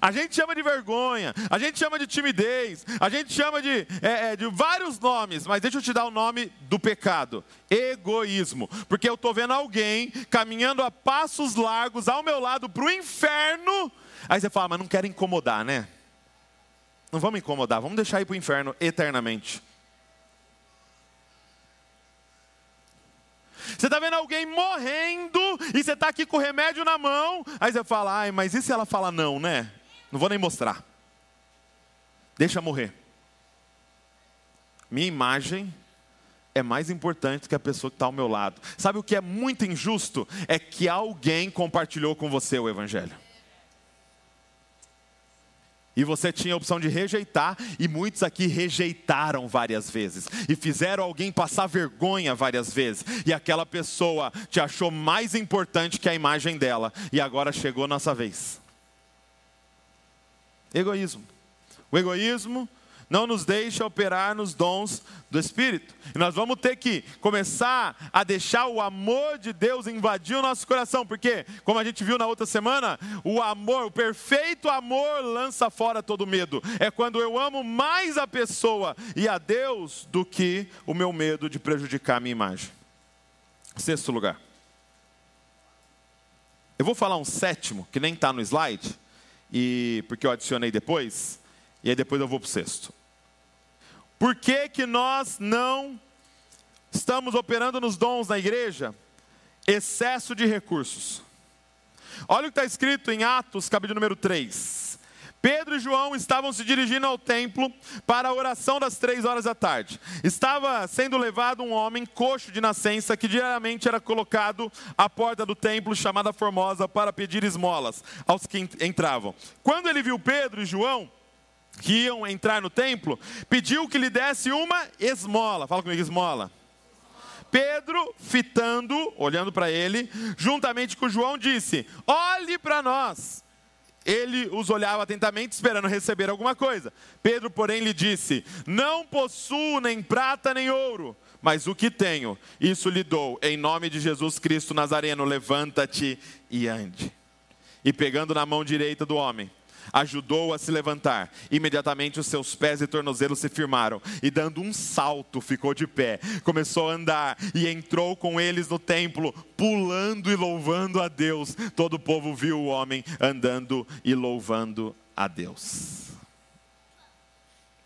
A gente chama de vergonha, a gente chama de timidez, a gente chama de, é, é, de vários nomes, mas deixa eu te dar o nome do pecado: egoísmo. Porque eu estou vendo alguém caminhando a passos largos ao meu lado para o inferno, aí você fala, mas não quero incomodar, né? Não vamos incomodar, vamos deixar ir para o inferno eternamente. Você está vendo alguém morrendo e você está aqui com o remédio na mão. Aí você fala, ai, mas e se ela fala não, né? Não vou nem mostrar. Deixa morrer. Minha imagem é mais importante que a pessoa que está ao meu lado. Sabe o que é muito injusto? É que alguém compartilhou com você o Evangelho. E você tinha a opção de rejeitar, e muitos aqui rejeitaram várias vezes, e fizeram alguém passar vergonha várias vezes, e aquela pessoa te achou mais importante que a imagem dela, e agora chegou nossa vez. Egoísmo. O egoísmo não nos deixa operar nos dons do Espírito. E nós vamos ter que começar a deixar o amor de Deus invadir o nosso coração, porque, como a gente viu na outra semana, o amor, o perfeito amor lança fora todo medo. É quando eu amo mais a pessoa e a Deus do que o meu medo de prejudicar a minha imagem. Sexto lugar. Eu vou falar um sétimo, que nem está no slide, e porque eu adicionei depois, e aí depois eu vou para o sexto. Por que, que nós não estamos operando nos dons na igreja? Excesso de recursos. Olha o que está escrito em Atos, capítulo número 3. Pedro e João estavam se dirigindo ao templo para a oração das três horas da tarde. Estava sendo levado um homem coxo de nascença que diariamente era colocado à porta do templo chamada Formosa para pedir esmolas aos que entravam. Quando ele viu Pedro e João, que iam entrar no templo, pediu que lhe desse uma esmola. Fala comigo, esmola. Pedro, fitando, olhando para ele, juntamente com João, disse: Olhe para nós. Ele os olhava atentamente, esperando receber alguma coisa. Pedro, porém, lhe disse: Não possuo nem prata nem ouro, mas o que tenho, isso lhe dou. Em nome de Jesus Cristo Nazareno, levanta-te e ande. E pegando na mão direita do homem, ajudou a se levantar. Imediatamente os seus pés e tornozelos se firmaram, e dando um salto, ficou de pé. Começou a andar e entrou com eles no templo, pulando e louvando a Deus. Todo o povo viu o homem andando e louvando a Deus.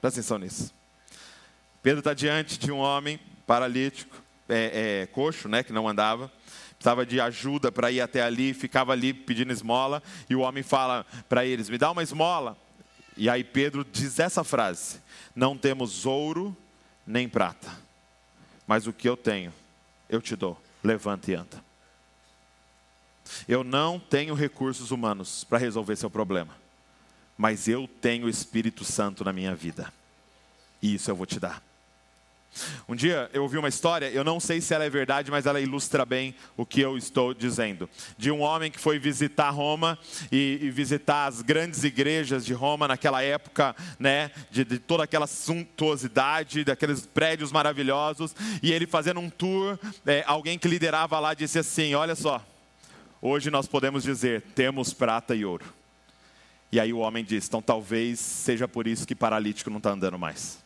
Presta atenção nisso. Pedro está diante de um homem paralítico, é, é, coxo, né, que não andava precisava de ajuda para ir até ali, ficava ali pedindo esmola, e o homem fala para eles: Me dá uma esmola. E aí Pedro diz essa frase: Não temos ouro nem prata, mas o que eu tenho, eu te dou. Levanta e anda. Eu não tenho recursos humanos para resolver seu problema, mas eu tenho o Espírito Santo na minha vida, e isso eu vou te dar. Um dia eu ouvi uma história, eu não sei se ela é verdade, mas ela ilustra bem o que eu estou dizendo. De um homem que foi visitar Roma e, e visitar as grandes igrejas de Roma naquela época, né, de, de, toda aquela suntuosidade, daqueles prédios maravilhosos. E ele fazendo um tour, é, alguém que liderava lá disse assim: Olha só, hoje nós podemos dizer, temos prata e ouro. E aí o homem diz: então talvez seja por isso que paralítico não está andando mais.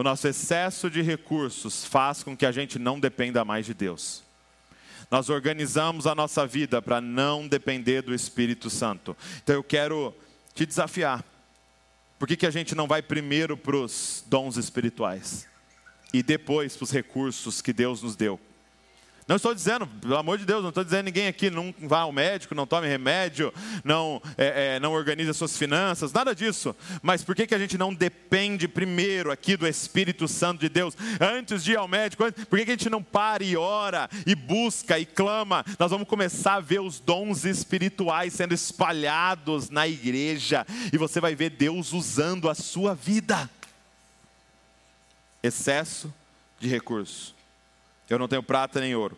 O nosso excesso de recursos faz com que a gente não dependa mais de Deus. Nós organizamos a nossa vida para não depender do Espírito Santo. Então eu quero te desafiar. Por que, que a gente não vai primeiro para os dons espirituais e depois para os recursos que Deus nos deu? Não estou dizendo, pelo amor de Deus, não estou dizendo ninguém aqui não vá ao médico, não tome remédio, não, é, é, não organize as suas finanças, nada disso. Mas por que, que a gente não depende primeiro aqui do Espírito Santo de Deus, antes de ir ao médico? Por que, que a gente não para e ora, e busca, e clama? Nós vamos começar a ver os dons espirituais sendo espalhados na igreja, e você vai ver Deus usando a sua vida. Excesso de recursos. Eu não tenho prata nem ouro.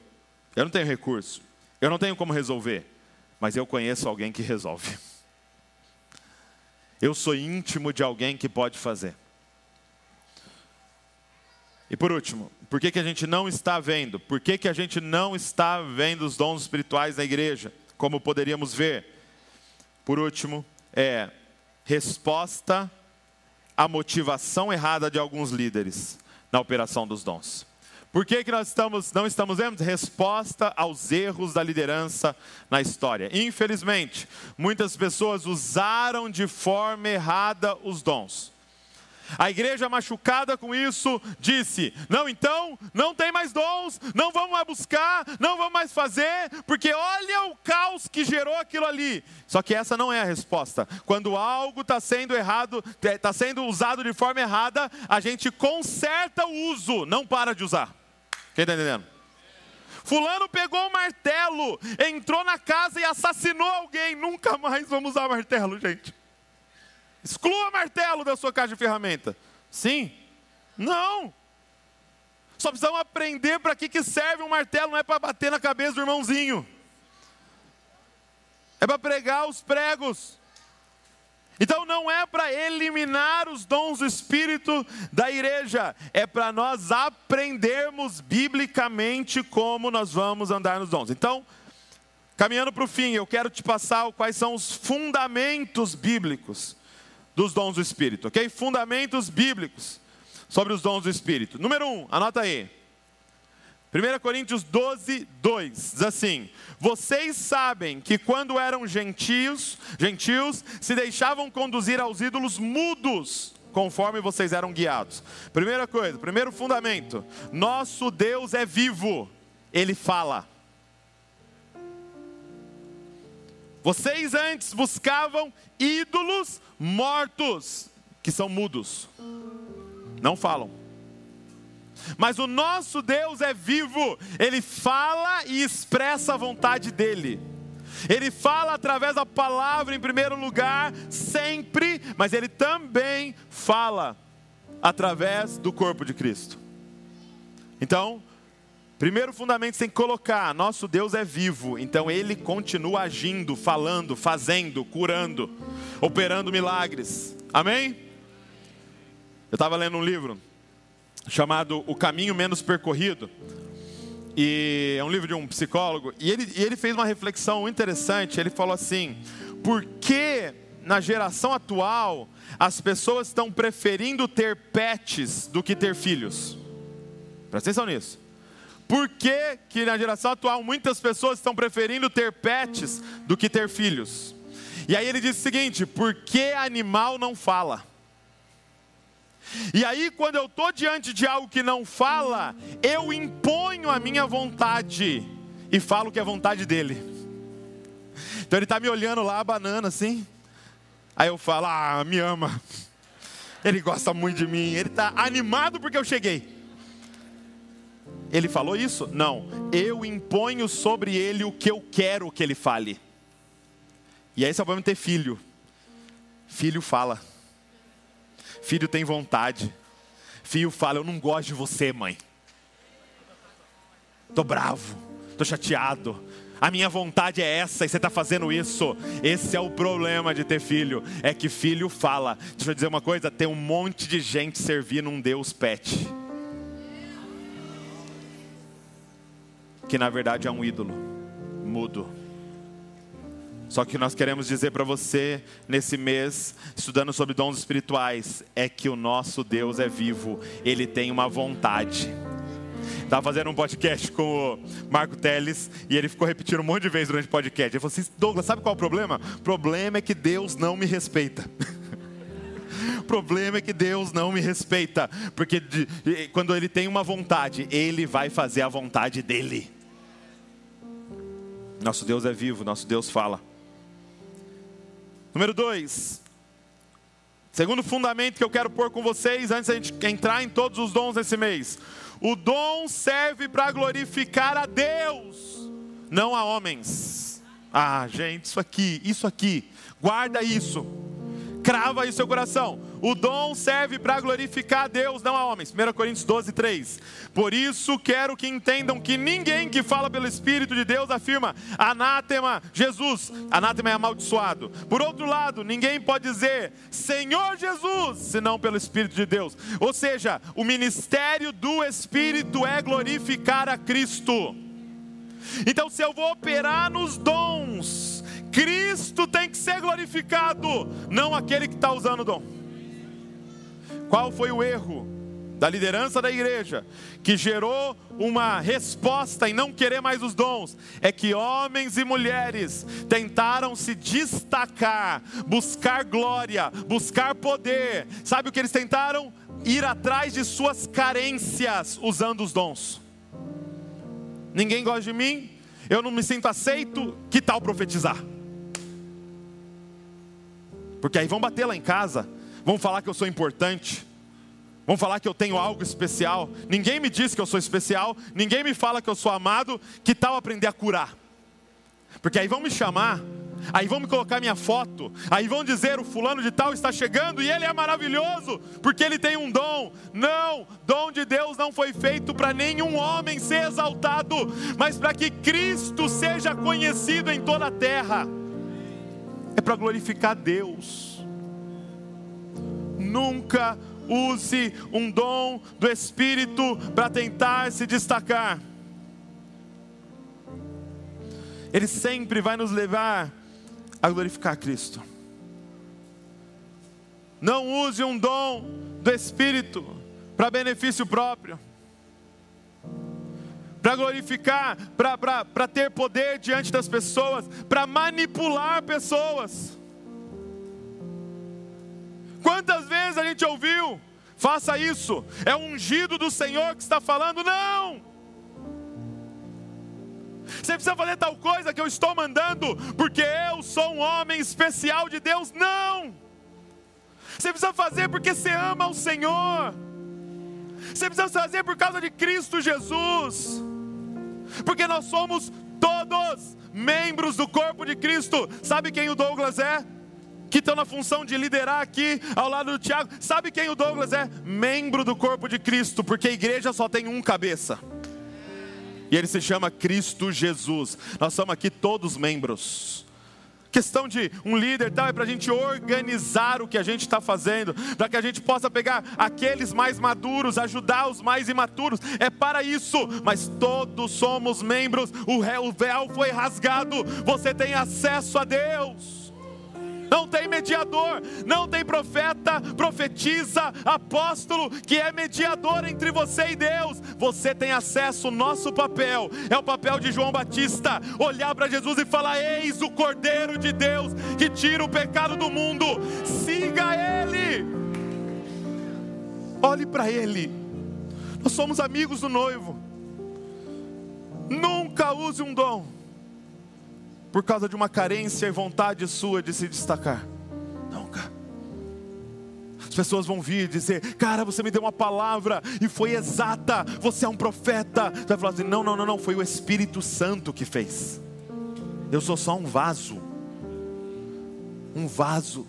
Eu não tenho recurso. Eu não tenho como resolver. Mas eu conheço alguém que resolve. Eu sou íntimo de alguém que pode fazer. E por último, por que, que a gente não está vendo? Por que, que a gente não está vendo os dons espirituais na igreja, como poderíamos ver? Por último, é resposta à motivação errada de alguns líderes na operação dos dons. Por que, que nós estamos, não estamos vendo? Resposta aos erros da liderança na história. Infelizmente, muitas pessoas usaram de forma errada os dons. A igreja machucada com isso disse: não, então, não tem mais dons, não vamos mais buscar, não vamos mais fazer, porque olha o caos que gerou aquilo ali. Só que essa não é a resposta. Quando algo está sendo errado, está sendo usado de forma errada, a gente conserta o uso, não para de usar. Quem está entendendo? Fulano pegou o martelo, entrou na casa e assassinou alguém. Nunca mais vamos usar martelo, gente. Exclua martelo da sua caixa de ferramenta. Sim? Não. Só precisamos aprender para que, que serve um martelo, não é para bater na cabeça do irmãozinho. É para pregar os pregos. Então não é para eliminar os dons do Espírito da igreja, é para nós aprendermos biblicamente como nós vamos andar nos dons. Então, caminhando para o fim, eu quero te passar quais são os fundamentos bíblicos dos dons do Espírito, ok? Fundamentos bíblicos sobre os dons do Espírito. Número um, anota aí. 1 Coríntios 12, 2 diz assim: Vocês sabem que quando eram gentios, gentios, se deixavam conduzir aos ídolos mudos, conforme vocês eram guiados. Primeira coisa, primeiro fundamento: nosso Deus é vivo, ele fala. Vocês antes buscavam ídolos mortos, que são mudos, não falam. Mas o nosso Deus é vivo, ele fala e expressa a vontade dele. Ele fala através da palavra em primeiro lugar, sempre, mas ele também fala através do corpo de Cristo. Então, primeiro fundamento que colocar: nosso Deus é vivo, então ele continua agindo, falando, fazendo, curando, operando milagres. Amém? Eu estava lendo um livro chamado O Caminho Menos Percorrido. E é um livro de um psicólogo. E ele, e ele fez uma reflexão interessante. Ele falou assim: por que na geração atual as pessoas estão preferindo ter pets do que ter filhos? Presta atenção nisso. Por que, que na geração atual muitas pessoas estão preferindo ter pets do que ter filhos? E aí ele diz o seguinte: por que animal não fala? E aí, quando eu estou diante de algo que não fala, eu imponho a minha vontade e falo que é vontade dele. Então ele está me olhando lá, banana assim. Aí eu falo, ah, me ama. Ele gosta muito de mim. Ele está animado porque eu cheguei. Ele falou isso? Não. Eu imponho sobre ele o que eu quero que ele fale. E aí só vamos ter filho. Filho fala. Filho tem vontade. Filho fala: Eu não gosto de você, mãe. Estou bravo, estou chateado. A minha vontade é essa e você está fazendo isso. Esse é o problema de ter filho. É que filho fala. Deixa eu dizer uma coisa: tem um monte de gente servindo um Deus pet. Que na verdade é um ídolo mudo. Só que nós queremos dizer para você, nesse mês, estudando sobre dons espirituais, é que o nosso Deus é vivo, ele tem uma vontade. Estava fazendo um podcast com o Marco Teles e ele ficou repetindo um monte de vezes durante o podcast. Ele falou assim: Douglas, sabe qual é o problema? O problema é que Deus não me respeita. O problema é que Deus não me respeita, porque de, quando Ele tem uma vontade, Ele vai fazer a vontade dEle. Nosso Deus é vivo, nosso Deus fala. Número dois, segundo fundamento que eu quero pôr com vocês, antes da gente entrar em todos os dons desse mês. O dom serve para glorificar a Deus, não a homens. Ah, gente, isso aqui, isso aqui, guarda isso. Crava aí seu coração. O dom serve para glorificar a Deus, não a homens. 1 Coríntios 12, 3. Por isso quero que entendam que ninguém que fala pelo Espírito de Deus afirma anátema Jesus. Anátema é amaldiçoado. Por outro lado, ninguém pode dizer Senhor Jesus, senão pelo Espírito de Deus. Ou seja, o ministério do Espírito é glorificar a Cristo. Então, se eu vou operar nos dons, Cristo tem que ser glorificado, não aquele que está usando o dom. Qual foi o erro da liderança da igreja que gerou uma resposta em não querer mais os dons? É que homens e mulheres tentaram se destacar, buscar glória, buscar poder. Sabe o que eles tentaram? Ir atrás de suas carências usando os dons. Ninguém gosta de mim, eu não me sinto aceito, que tal profetizar? Porque aí vão bater lá em casa, vão falar que eu sou importante, vão falar que eu tenho algo especial. Ninguém me diz que eu sou especial, ninguém me fala que eu sou amado. Que tal aprender a curar? Porque aí vão me chamar, aí vão me colocar minha foto, aí vão dizer o fulano de tal está chegando e ele é maravilhoso, porque ele tem um dom. Não, dom de Deus não foi feito para nenhum homem ser exaltado, mas para que Cristo seja conhecido em toda a terra é para glorificar Deus. Nunca use um dom do Espírito para tentar se destacar. Ele sempre vai nos levar a glorificar Cristo. Não use um dom do Espírito para benefício próprio para glorificar, para ter poder diante das pessoas, para manipular pessoas. Quantas vezes a gente ouviu, faça isso, é o ungido do Senhor que está falando, não! Você precisa fazer tal coisa que eu estou mandando, porque eu sou um homem especial de Deus, não! Você precisa fazer porque você ama o Senhor. Você precisa fazer por causa de Cristo Jesus porque nós somos todos membros do corpo de Cristo. Sabe quem o Douglas é? Que estão na função de liderar aqui ao lado do Tiago. Sabe quem o Douglas é? Membro do corpo de Cristo, porque a igreja só tem um cabeça. E ele se chama Cristo Jesus. Nós somos aqui todos membros questão de um líder tal, é para a gente organizar o que a gente está fazendo, para que a gente possa pegar aqueles mais maduros, ajudar os mais imaturos, é para isso, mas todos somos membros, o véu foi rasgado, você tem acesso a Deus não tem mediador, não tem profeta, profetiza, apóstolo que é mediador entre você e Deus. Você tem acesso, nosso papel é o papel de João Batista, olhar para Jesus e falar: Eis o Cordeiro de Deus que tira o pecado do mundo, siga Ele, olhe para Ele. Nós somos amigos do noivo. Nunca use um dom por causa de uma carência e vontade sua de se destacar. Nunca. As pessoas vão vir dizer: Cara, você me deu uma palavra e foi exata, você é um profeta. Você vai falar assim: Não, não, não, não, foi o Espírito Santo que fez. Eu sou só um vaso. Um vaso.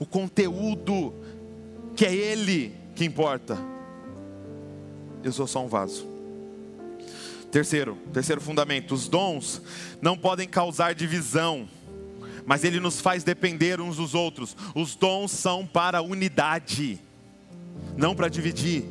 O conteúdo, que é Ele que importa. Eu sou só um vaso. Terceiro, terceiro fundamento: os dons não podem causar divisão, mas ele nos faz depender uns dos outros. Os dons são para unidade, não para dividir.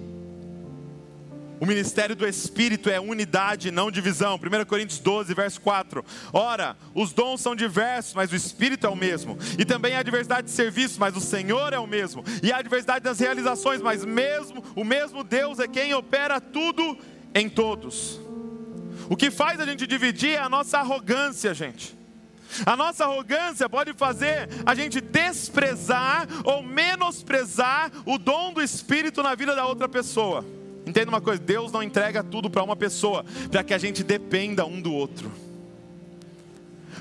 O ministério do Espírito é unidade, não divisão. 1 Coríntios 12, verso 4. Ora, os dons são diversos, mas o Espírito é o mesmo. E também há diversidade de serviços, mas o Senhor é o mesmo. E há diversidade das realizações, mas mesmo o mesmo Deus é quem opera tudo em todos. O que faz a gente dividir é a nossa arrogância, gente. A nossa arrogância pode fazer a gente desprezar ou menosprezar o dom do Espírito na vida da outra pessoa. Entenda uma coisa: Deus não entrega tudo para uma pessoa, para que a gente dependa um do outro.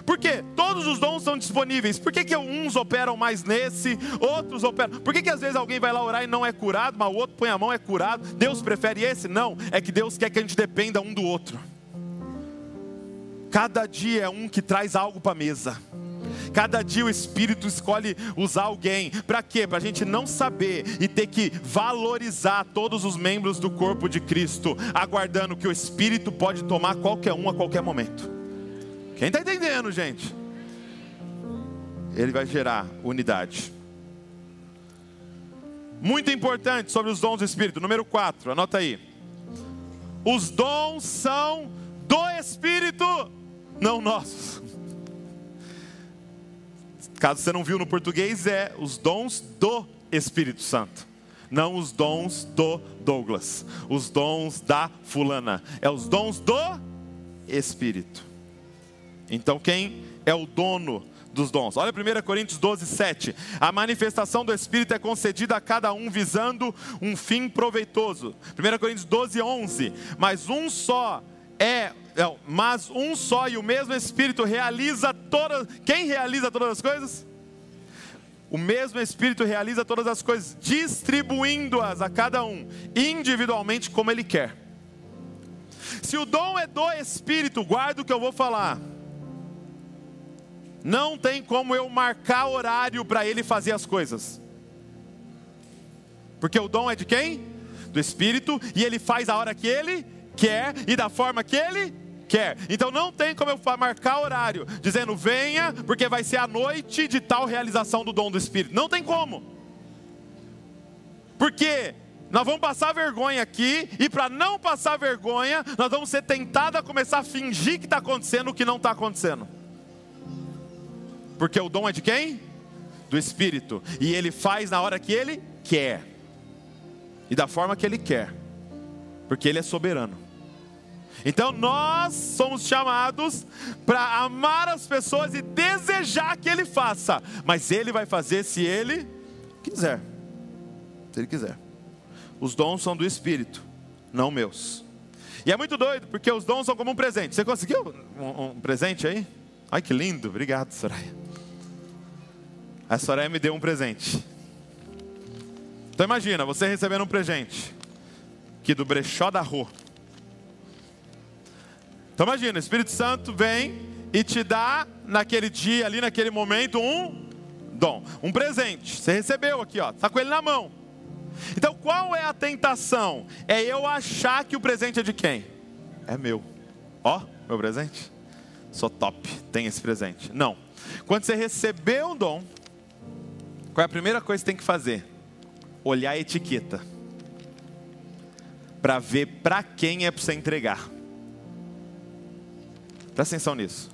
Por quê? Todos os dons são disponíveis. Por que, que uns operam mais nesse, outros operam? Por que, que às vezes alguém vai lá orar e não é curado, mas o outro põe a mão e é curado? Deus prefere esse? Não, é que Deus quer que a gente dependa um do outro. Cada dia é um que traz algo para a mesa. Cada dia o Espírito escolhe usar alguém. Para quê? Para a gente não saber e ter que valorizar todos os membros do corpo de Cristo, aguardando que o Espírito pode tomar qualquer um a qualquer momento. Quem está entendendo, gente? Ele vai gerar unidade. Muito importante sobre os dons do Espírito. Número 4, anota aí. Os dons são do Espírito, não nossos. Caso você não viu no português, é os dons do Espírito Santo. Não os dons do Douglas, os dons da fulana, é os dons do Espírito. Então, quem é o dono dos dons. Olha 1 Coríntios 12, 7. A manifestação do Espírito é concedida a cada um visando um fim proveitoso. 1 Coríntios 12, 11. Mas um só é não, mas um só e o mesmo Espírito realiza todas. Quem realiza todas as coisas? O mesmo Espírito realiza todas as coisas, distribuindo-as a cada um, individualmente como ele quer. Se o dom é do Espírito, guarda o que eu vou falar. Não tem como eu marcar horário para ele fazer as coisas. Porque o dom é de quem? Do Espírito, e ele faz a hora que ele quer e da forma que ele quer. Então não tem como eu marcar horário dizendo venha, porque vai ser a noite de tal realização do dom do Espírito. Não tem como. Porque nós vamos passar vergonha aqui, e para não passar vergonha, nós vamos ser tentados a começar a fingir que está acontecendo o que não está acontecendo. Porque o dom é de quem? Do Espírito. E ele faz na hora que ele quer. E da forma que ele quer. Porque ele é soberano. Então nós somos chamados para amar as pessoas e desejar que Ele faça, mas Ele vai fazer se Ele quiser. Se Ele quiser. Os dons são do Espírito, não meus. E é muito doido, porque os dons são como um presente. Você conseguiu um, um presente aí? Ai que lindo, obrigado, Soraya. A Soraya me deu um presente. Então imagina, você recebendo um presente que do brechó da rua então imagina, o Espírito Santo vem e te dá naquele dia ali, naquele momento, um dom, um presente. Você recebeu aqui, ó, está com ele na mão. Então qual é a tentação? É eu achar que o presente é de quem? É meu. Ó, meu presente. Sou top, tem esse presente. Não. Quando você recebeu um dom, qual é a primeira coisa que tem que fazer? Olhar a etiqueta. Para ver para quem é para você entregar. Presta atenção nisso.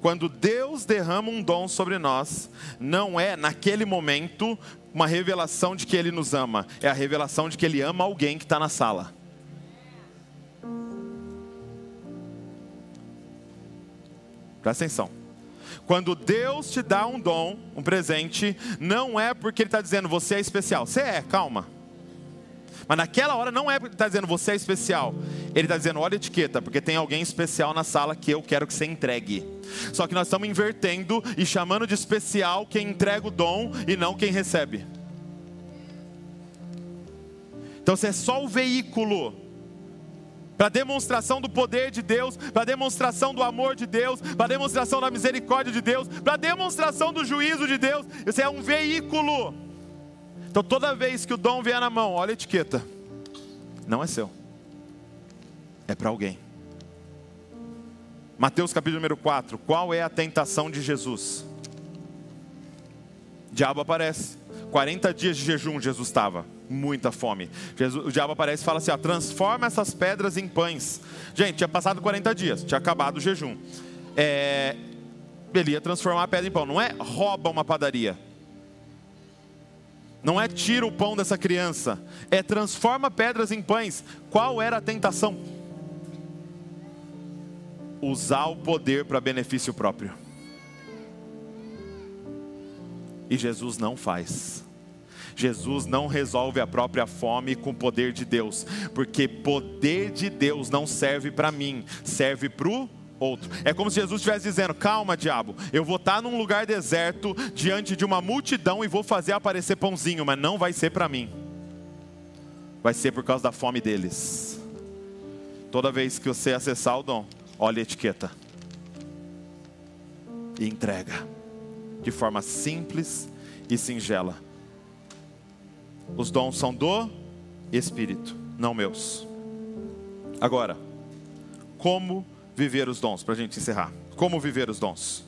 Quando Deus derrama um dom sobre nós, não é naquele momento uma revelação de que Ele nos ama, é a revelação de que Ele ama alguém que está na sala. Presta atenção. Quando Deus te dá um dom, um presente, não é porque Ele está dizendo você é especial. Você é, calma. Mas naquela hora não é porque ele está dizendo você é especial. Ele está dizendo, olha a etiqueta, porque tem alguém especial na sala que eu quero que você entregue. Só que nós estamos invertendo e chamando de especial quem entrega o dom e não quem recebe. Então você é só o veículo para demonstração do poder de Deus, para demonstração do amor de Deus, para demonstração da misericórdia de Deus, para demonstração do juízo de Deus. Você é um veículo. Então toda vez que o dom vier na mão, olha a etiqueta. Não é seu. É para alguém. Mateus capítulo número 4. Qual é a tentação de Jesus? O diabo aparece 40 dias de jejum Jesus estava, muita fome. Jesus, o diabo aparece e fala assim: ó, transforma essas pedras em pães. Gente, tinha passado 40 dias, tinha acabado o jejum. É, ele ia transformar a pedra em pão. Não é rouba uma padaria. Não é tira o pão dessa criança. É transforma pedras em pães. Qual era a tentação? Usar o poder para benefício próprio. E Jesus não faz. Jesus não resolve a própria fome com o poder de Deus, porque poder de Deus não serve para mim, serve para o outro. É como se Jesus estivesse dizendo: calma, diabo, eu vou estar num lugar deserto, diante de uma multidão e vou fazer aparecer pãozinho, mas não vai ser para mim, vai ser por causa da fome deles. Toda vez que você acessar o dom, olha a etiqueta e entrega de forma simples e singela. Os dons são do Espírito, não meus. Agora, como viver os dons, para a gente encerrar. Como viver os dons?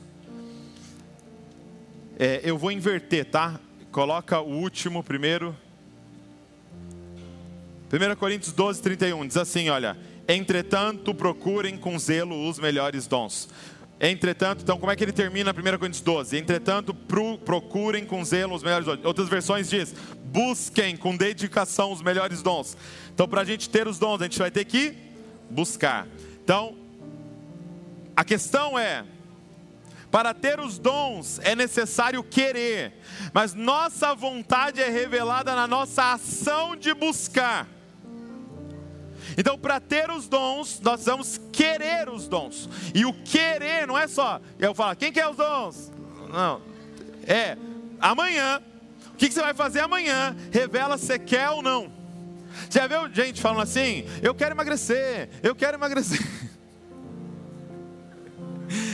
É, eu vou inverter, tá? Coloca o último primeiro. 1 Coríntios 12, 31 diz assim: olha, entretanto procurem com zelo os melhores dons. Entretanto, então como é que ele termina 1 Coríntios 12? Entretanto, pro, procurem com zelo os melhores dons. Outras versões diz: busquem com dedicação os melhores dons. Então, para a gente ter os dons, a gente vai ter que buscar. Então, a questão é: para ter os dons é necessário querer, mas nossa vontade é revelada na nossa ação de buscar. Então, para ter os dons, nós vamos querer os dons. E o querer não é só eu falar, quem quer os dons? Não. É, amanhã, o que você vai fazer amanhã? Revela se quer ou não. Já viu gente falando assim? Eu quero emagrecer, eu quero emagrecer.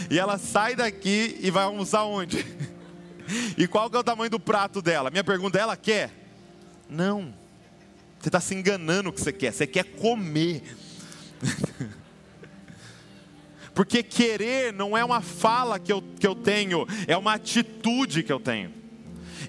E ela sai daqui e vai almoçar onde? E qual que é o tamanho do prato dela? Minha pergunta é: ela quer? Não. Você está se enganando o que você quer. Você quer comer. Porque querer não é uma fala que eu, que eu tenho, é uma atitude que eu tenho.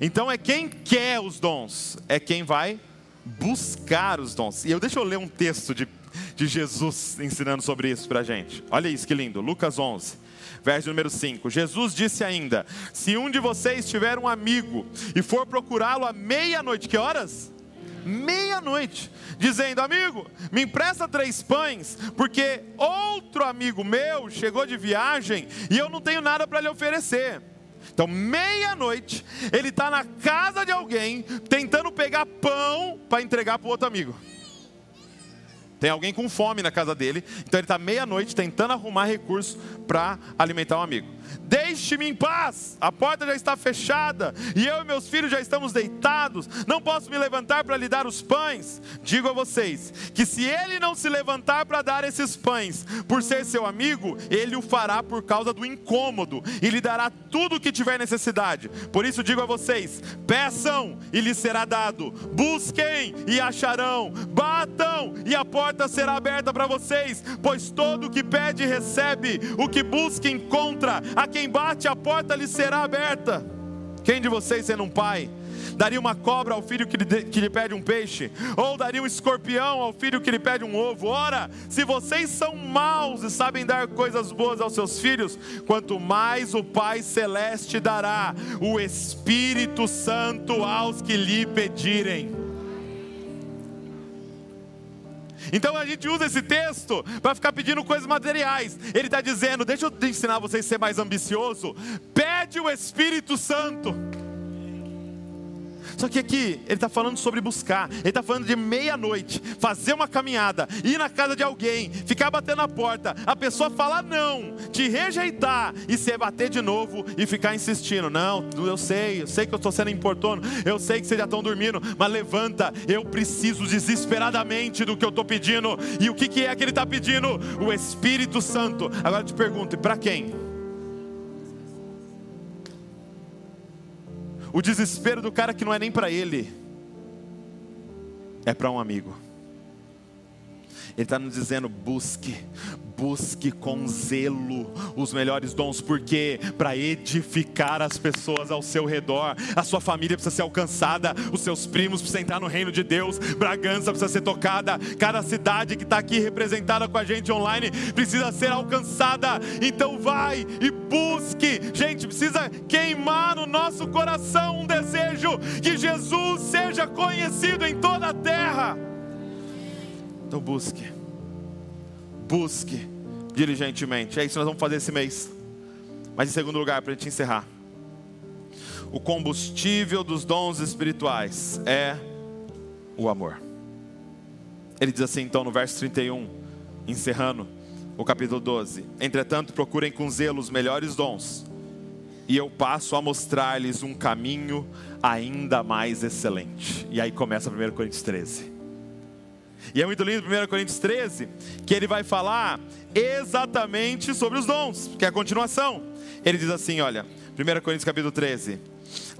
Então é quem quer os dons, é quem vai buscar os dons. E eu deixa eu ler um texto de, de Jesus ensinando sobre isso para a gente. Olha isso que lindo, Lucas 11 verso número 5. Jesus disse ainda: Se um de vocês tiver um amigo e for procurá-lo à meia-noite, que horas? Meia-noite, dizendo: Amigo, me empresta três pães, porque outro amigo meu chegou de viagem e eu não tenho nada para lhe oferecer. Então, meia-noite, ele está na casa de alguém, tentando pegar pão para entregar para o outro amigo. Tem alguém com fome na casa dele, então ele está meia-noite tentando arrumar recursos para alimentar um amigo. Deixe-me em paz, a porta já está fechada e eu e meus filhos já estamos deitados. Não posso me levantar para lhe dar os pães. Digo a vocês que se ele não se levantar para dar esses pães, por ser seu amigo, ele o fará por causa do incômodo e lhe dará tudo o que tiver necessidade. Por isso digo a vocês: peçam e lhes será dado, busquem e acharão, batam e a porta será aberta para vocês, pois todo o que pede recebe, o que busca encontra. Aquele quem bate, a porta lhe será aberta. Quem de vocês, sendo um pai, daria uma cobra ao filho que lhe, que lhe, pede um peixe? Ou daria um escorpião ao filho que lhe pede um ovo? Ora, se vocês são maus e sabem dar coisas boas aos seus filhos, quanto mais o Pai Celeste dará o Espírito Santo aos que lhe pedirem. Então a gente usa esse texto para ficar pedindo coisas materiais. Ele está dizendo: deixa eu ensinar vocês a ser mais ambicioso. Pede o Espírito Santo. Só que aqui ele está falando sobre buscar, ele está falando de meia-noite, fazer uma caminhada, ir na casa de alguém, ficar batendo na porta, a pessoa falar não, te rejeitar e você bater de novo e ficar insistindo. Não, eu sei, eu sei que eu estou sendo importuno, eu sei que vocês já estão dormindo, mas levanta, eu preciso desesperadamente do que eu estou pedindo. E o que, que é que ele está pedindo? O Espírito Santo. Agora eu te pergunto, e para quem? O desespero do cara que não é nem para ele, é para um amigo. Ele está nos dizendo: busque, busque com zelo os melhores dons, porque para edificar as pessoas ao seu redor, a sua família precisa ser alcançada, os seus primos precisam entrar no reino de Deus, Bragança precisa ser tocada, cada cidade que está aqui representada com a gente online precisa ser alcançada. Então vai e busque, gente, precisa queimar no nosso coração um desejo que Jesus seja conhecido em toda a terra. Então busque busque diligentemente. É isso que nós vamos fazer esse mês. Mas em segundo lugar, para gente encerrar, o combustível dos dons espirituais é o amor. Ele diz assim, então, no verso 31, encerrando o capítulo 12: Entretanto, procurem com zelo os melhores dons, e eu passo a mostrar-lhes um caminho ainda mais excelente. E aí começa 1 Coríntios 13. E é muito lindo 1 Coríntios 13, que ele vai falar exatamente sobre os dons, que é a continuação. Ele diz assim: olha, 1 Coríntios capítulo 13.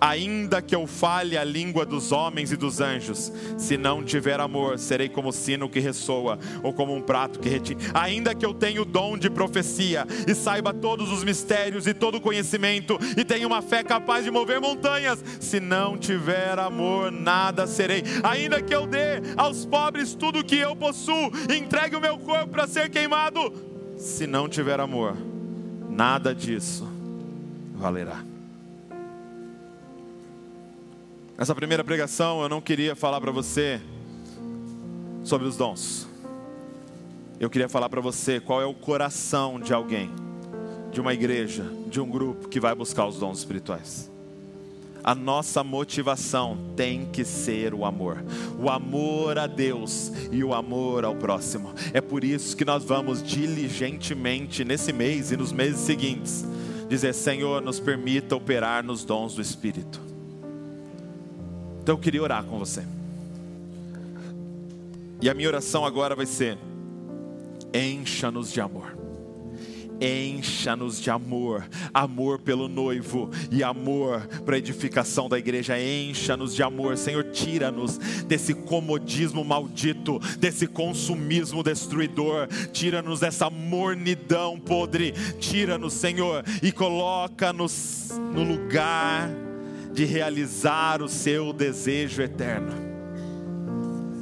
Ainda que eu fale a língua dos homens e dos anjos, se não tiver amor, serei como sino que ressoa, ou como um prato que retine. Ainda que eu tenha o dom de profecia, e saiba todos os mistérios e todo o conhecimento, e tenha uma fé capaz de mover montanhas, se não tiver amor, nada serei. Ainda que eu dê aos pobres tudo o que eu possuo, entregue o meu corpo para ser queimado, se não tiver amor, nada disso valerá. Nessa primeira pregação eu não queria falar para você sobre os dons. Eu queria falar para você qual é o coração de alguém, de uma igreja, de um grupo que vai buscar os dons espirituais. A nossa motivação tem que ser o amor, o amor a Deus e o amor ao próximo. É por isso que nós vamos diligentemente nesse mês e nos meses seguintes dizer: Senhor, nos permita operar nos dons do Espírito então eu queria orar com você. E a minha oração agora vai ser: encha-nos de amor. Encha-nos de amor, amor pelo noivo e amor para edificação da igreja. Encha-nos de amor, Senhor. Tira-nos desse comodismo maldito, desse consumismo destruidor. Tira-nos dessa mornidão podre. Tira-nos, Senhor, e coloca-nos no lugar de realizar o seu desejo eterno.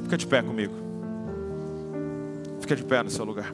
Fica de pé comigo. Fica de pé no seu lugar.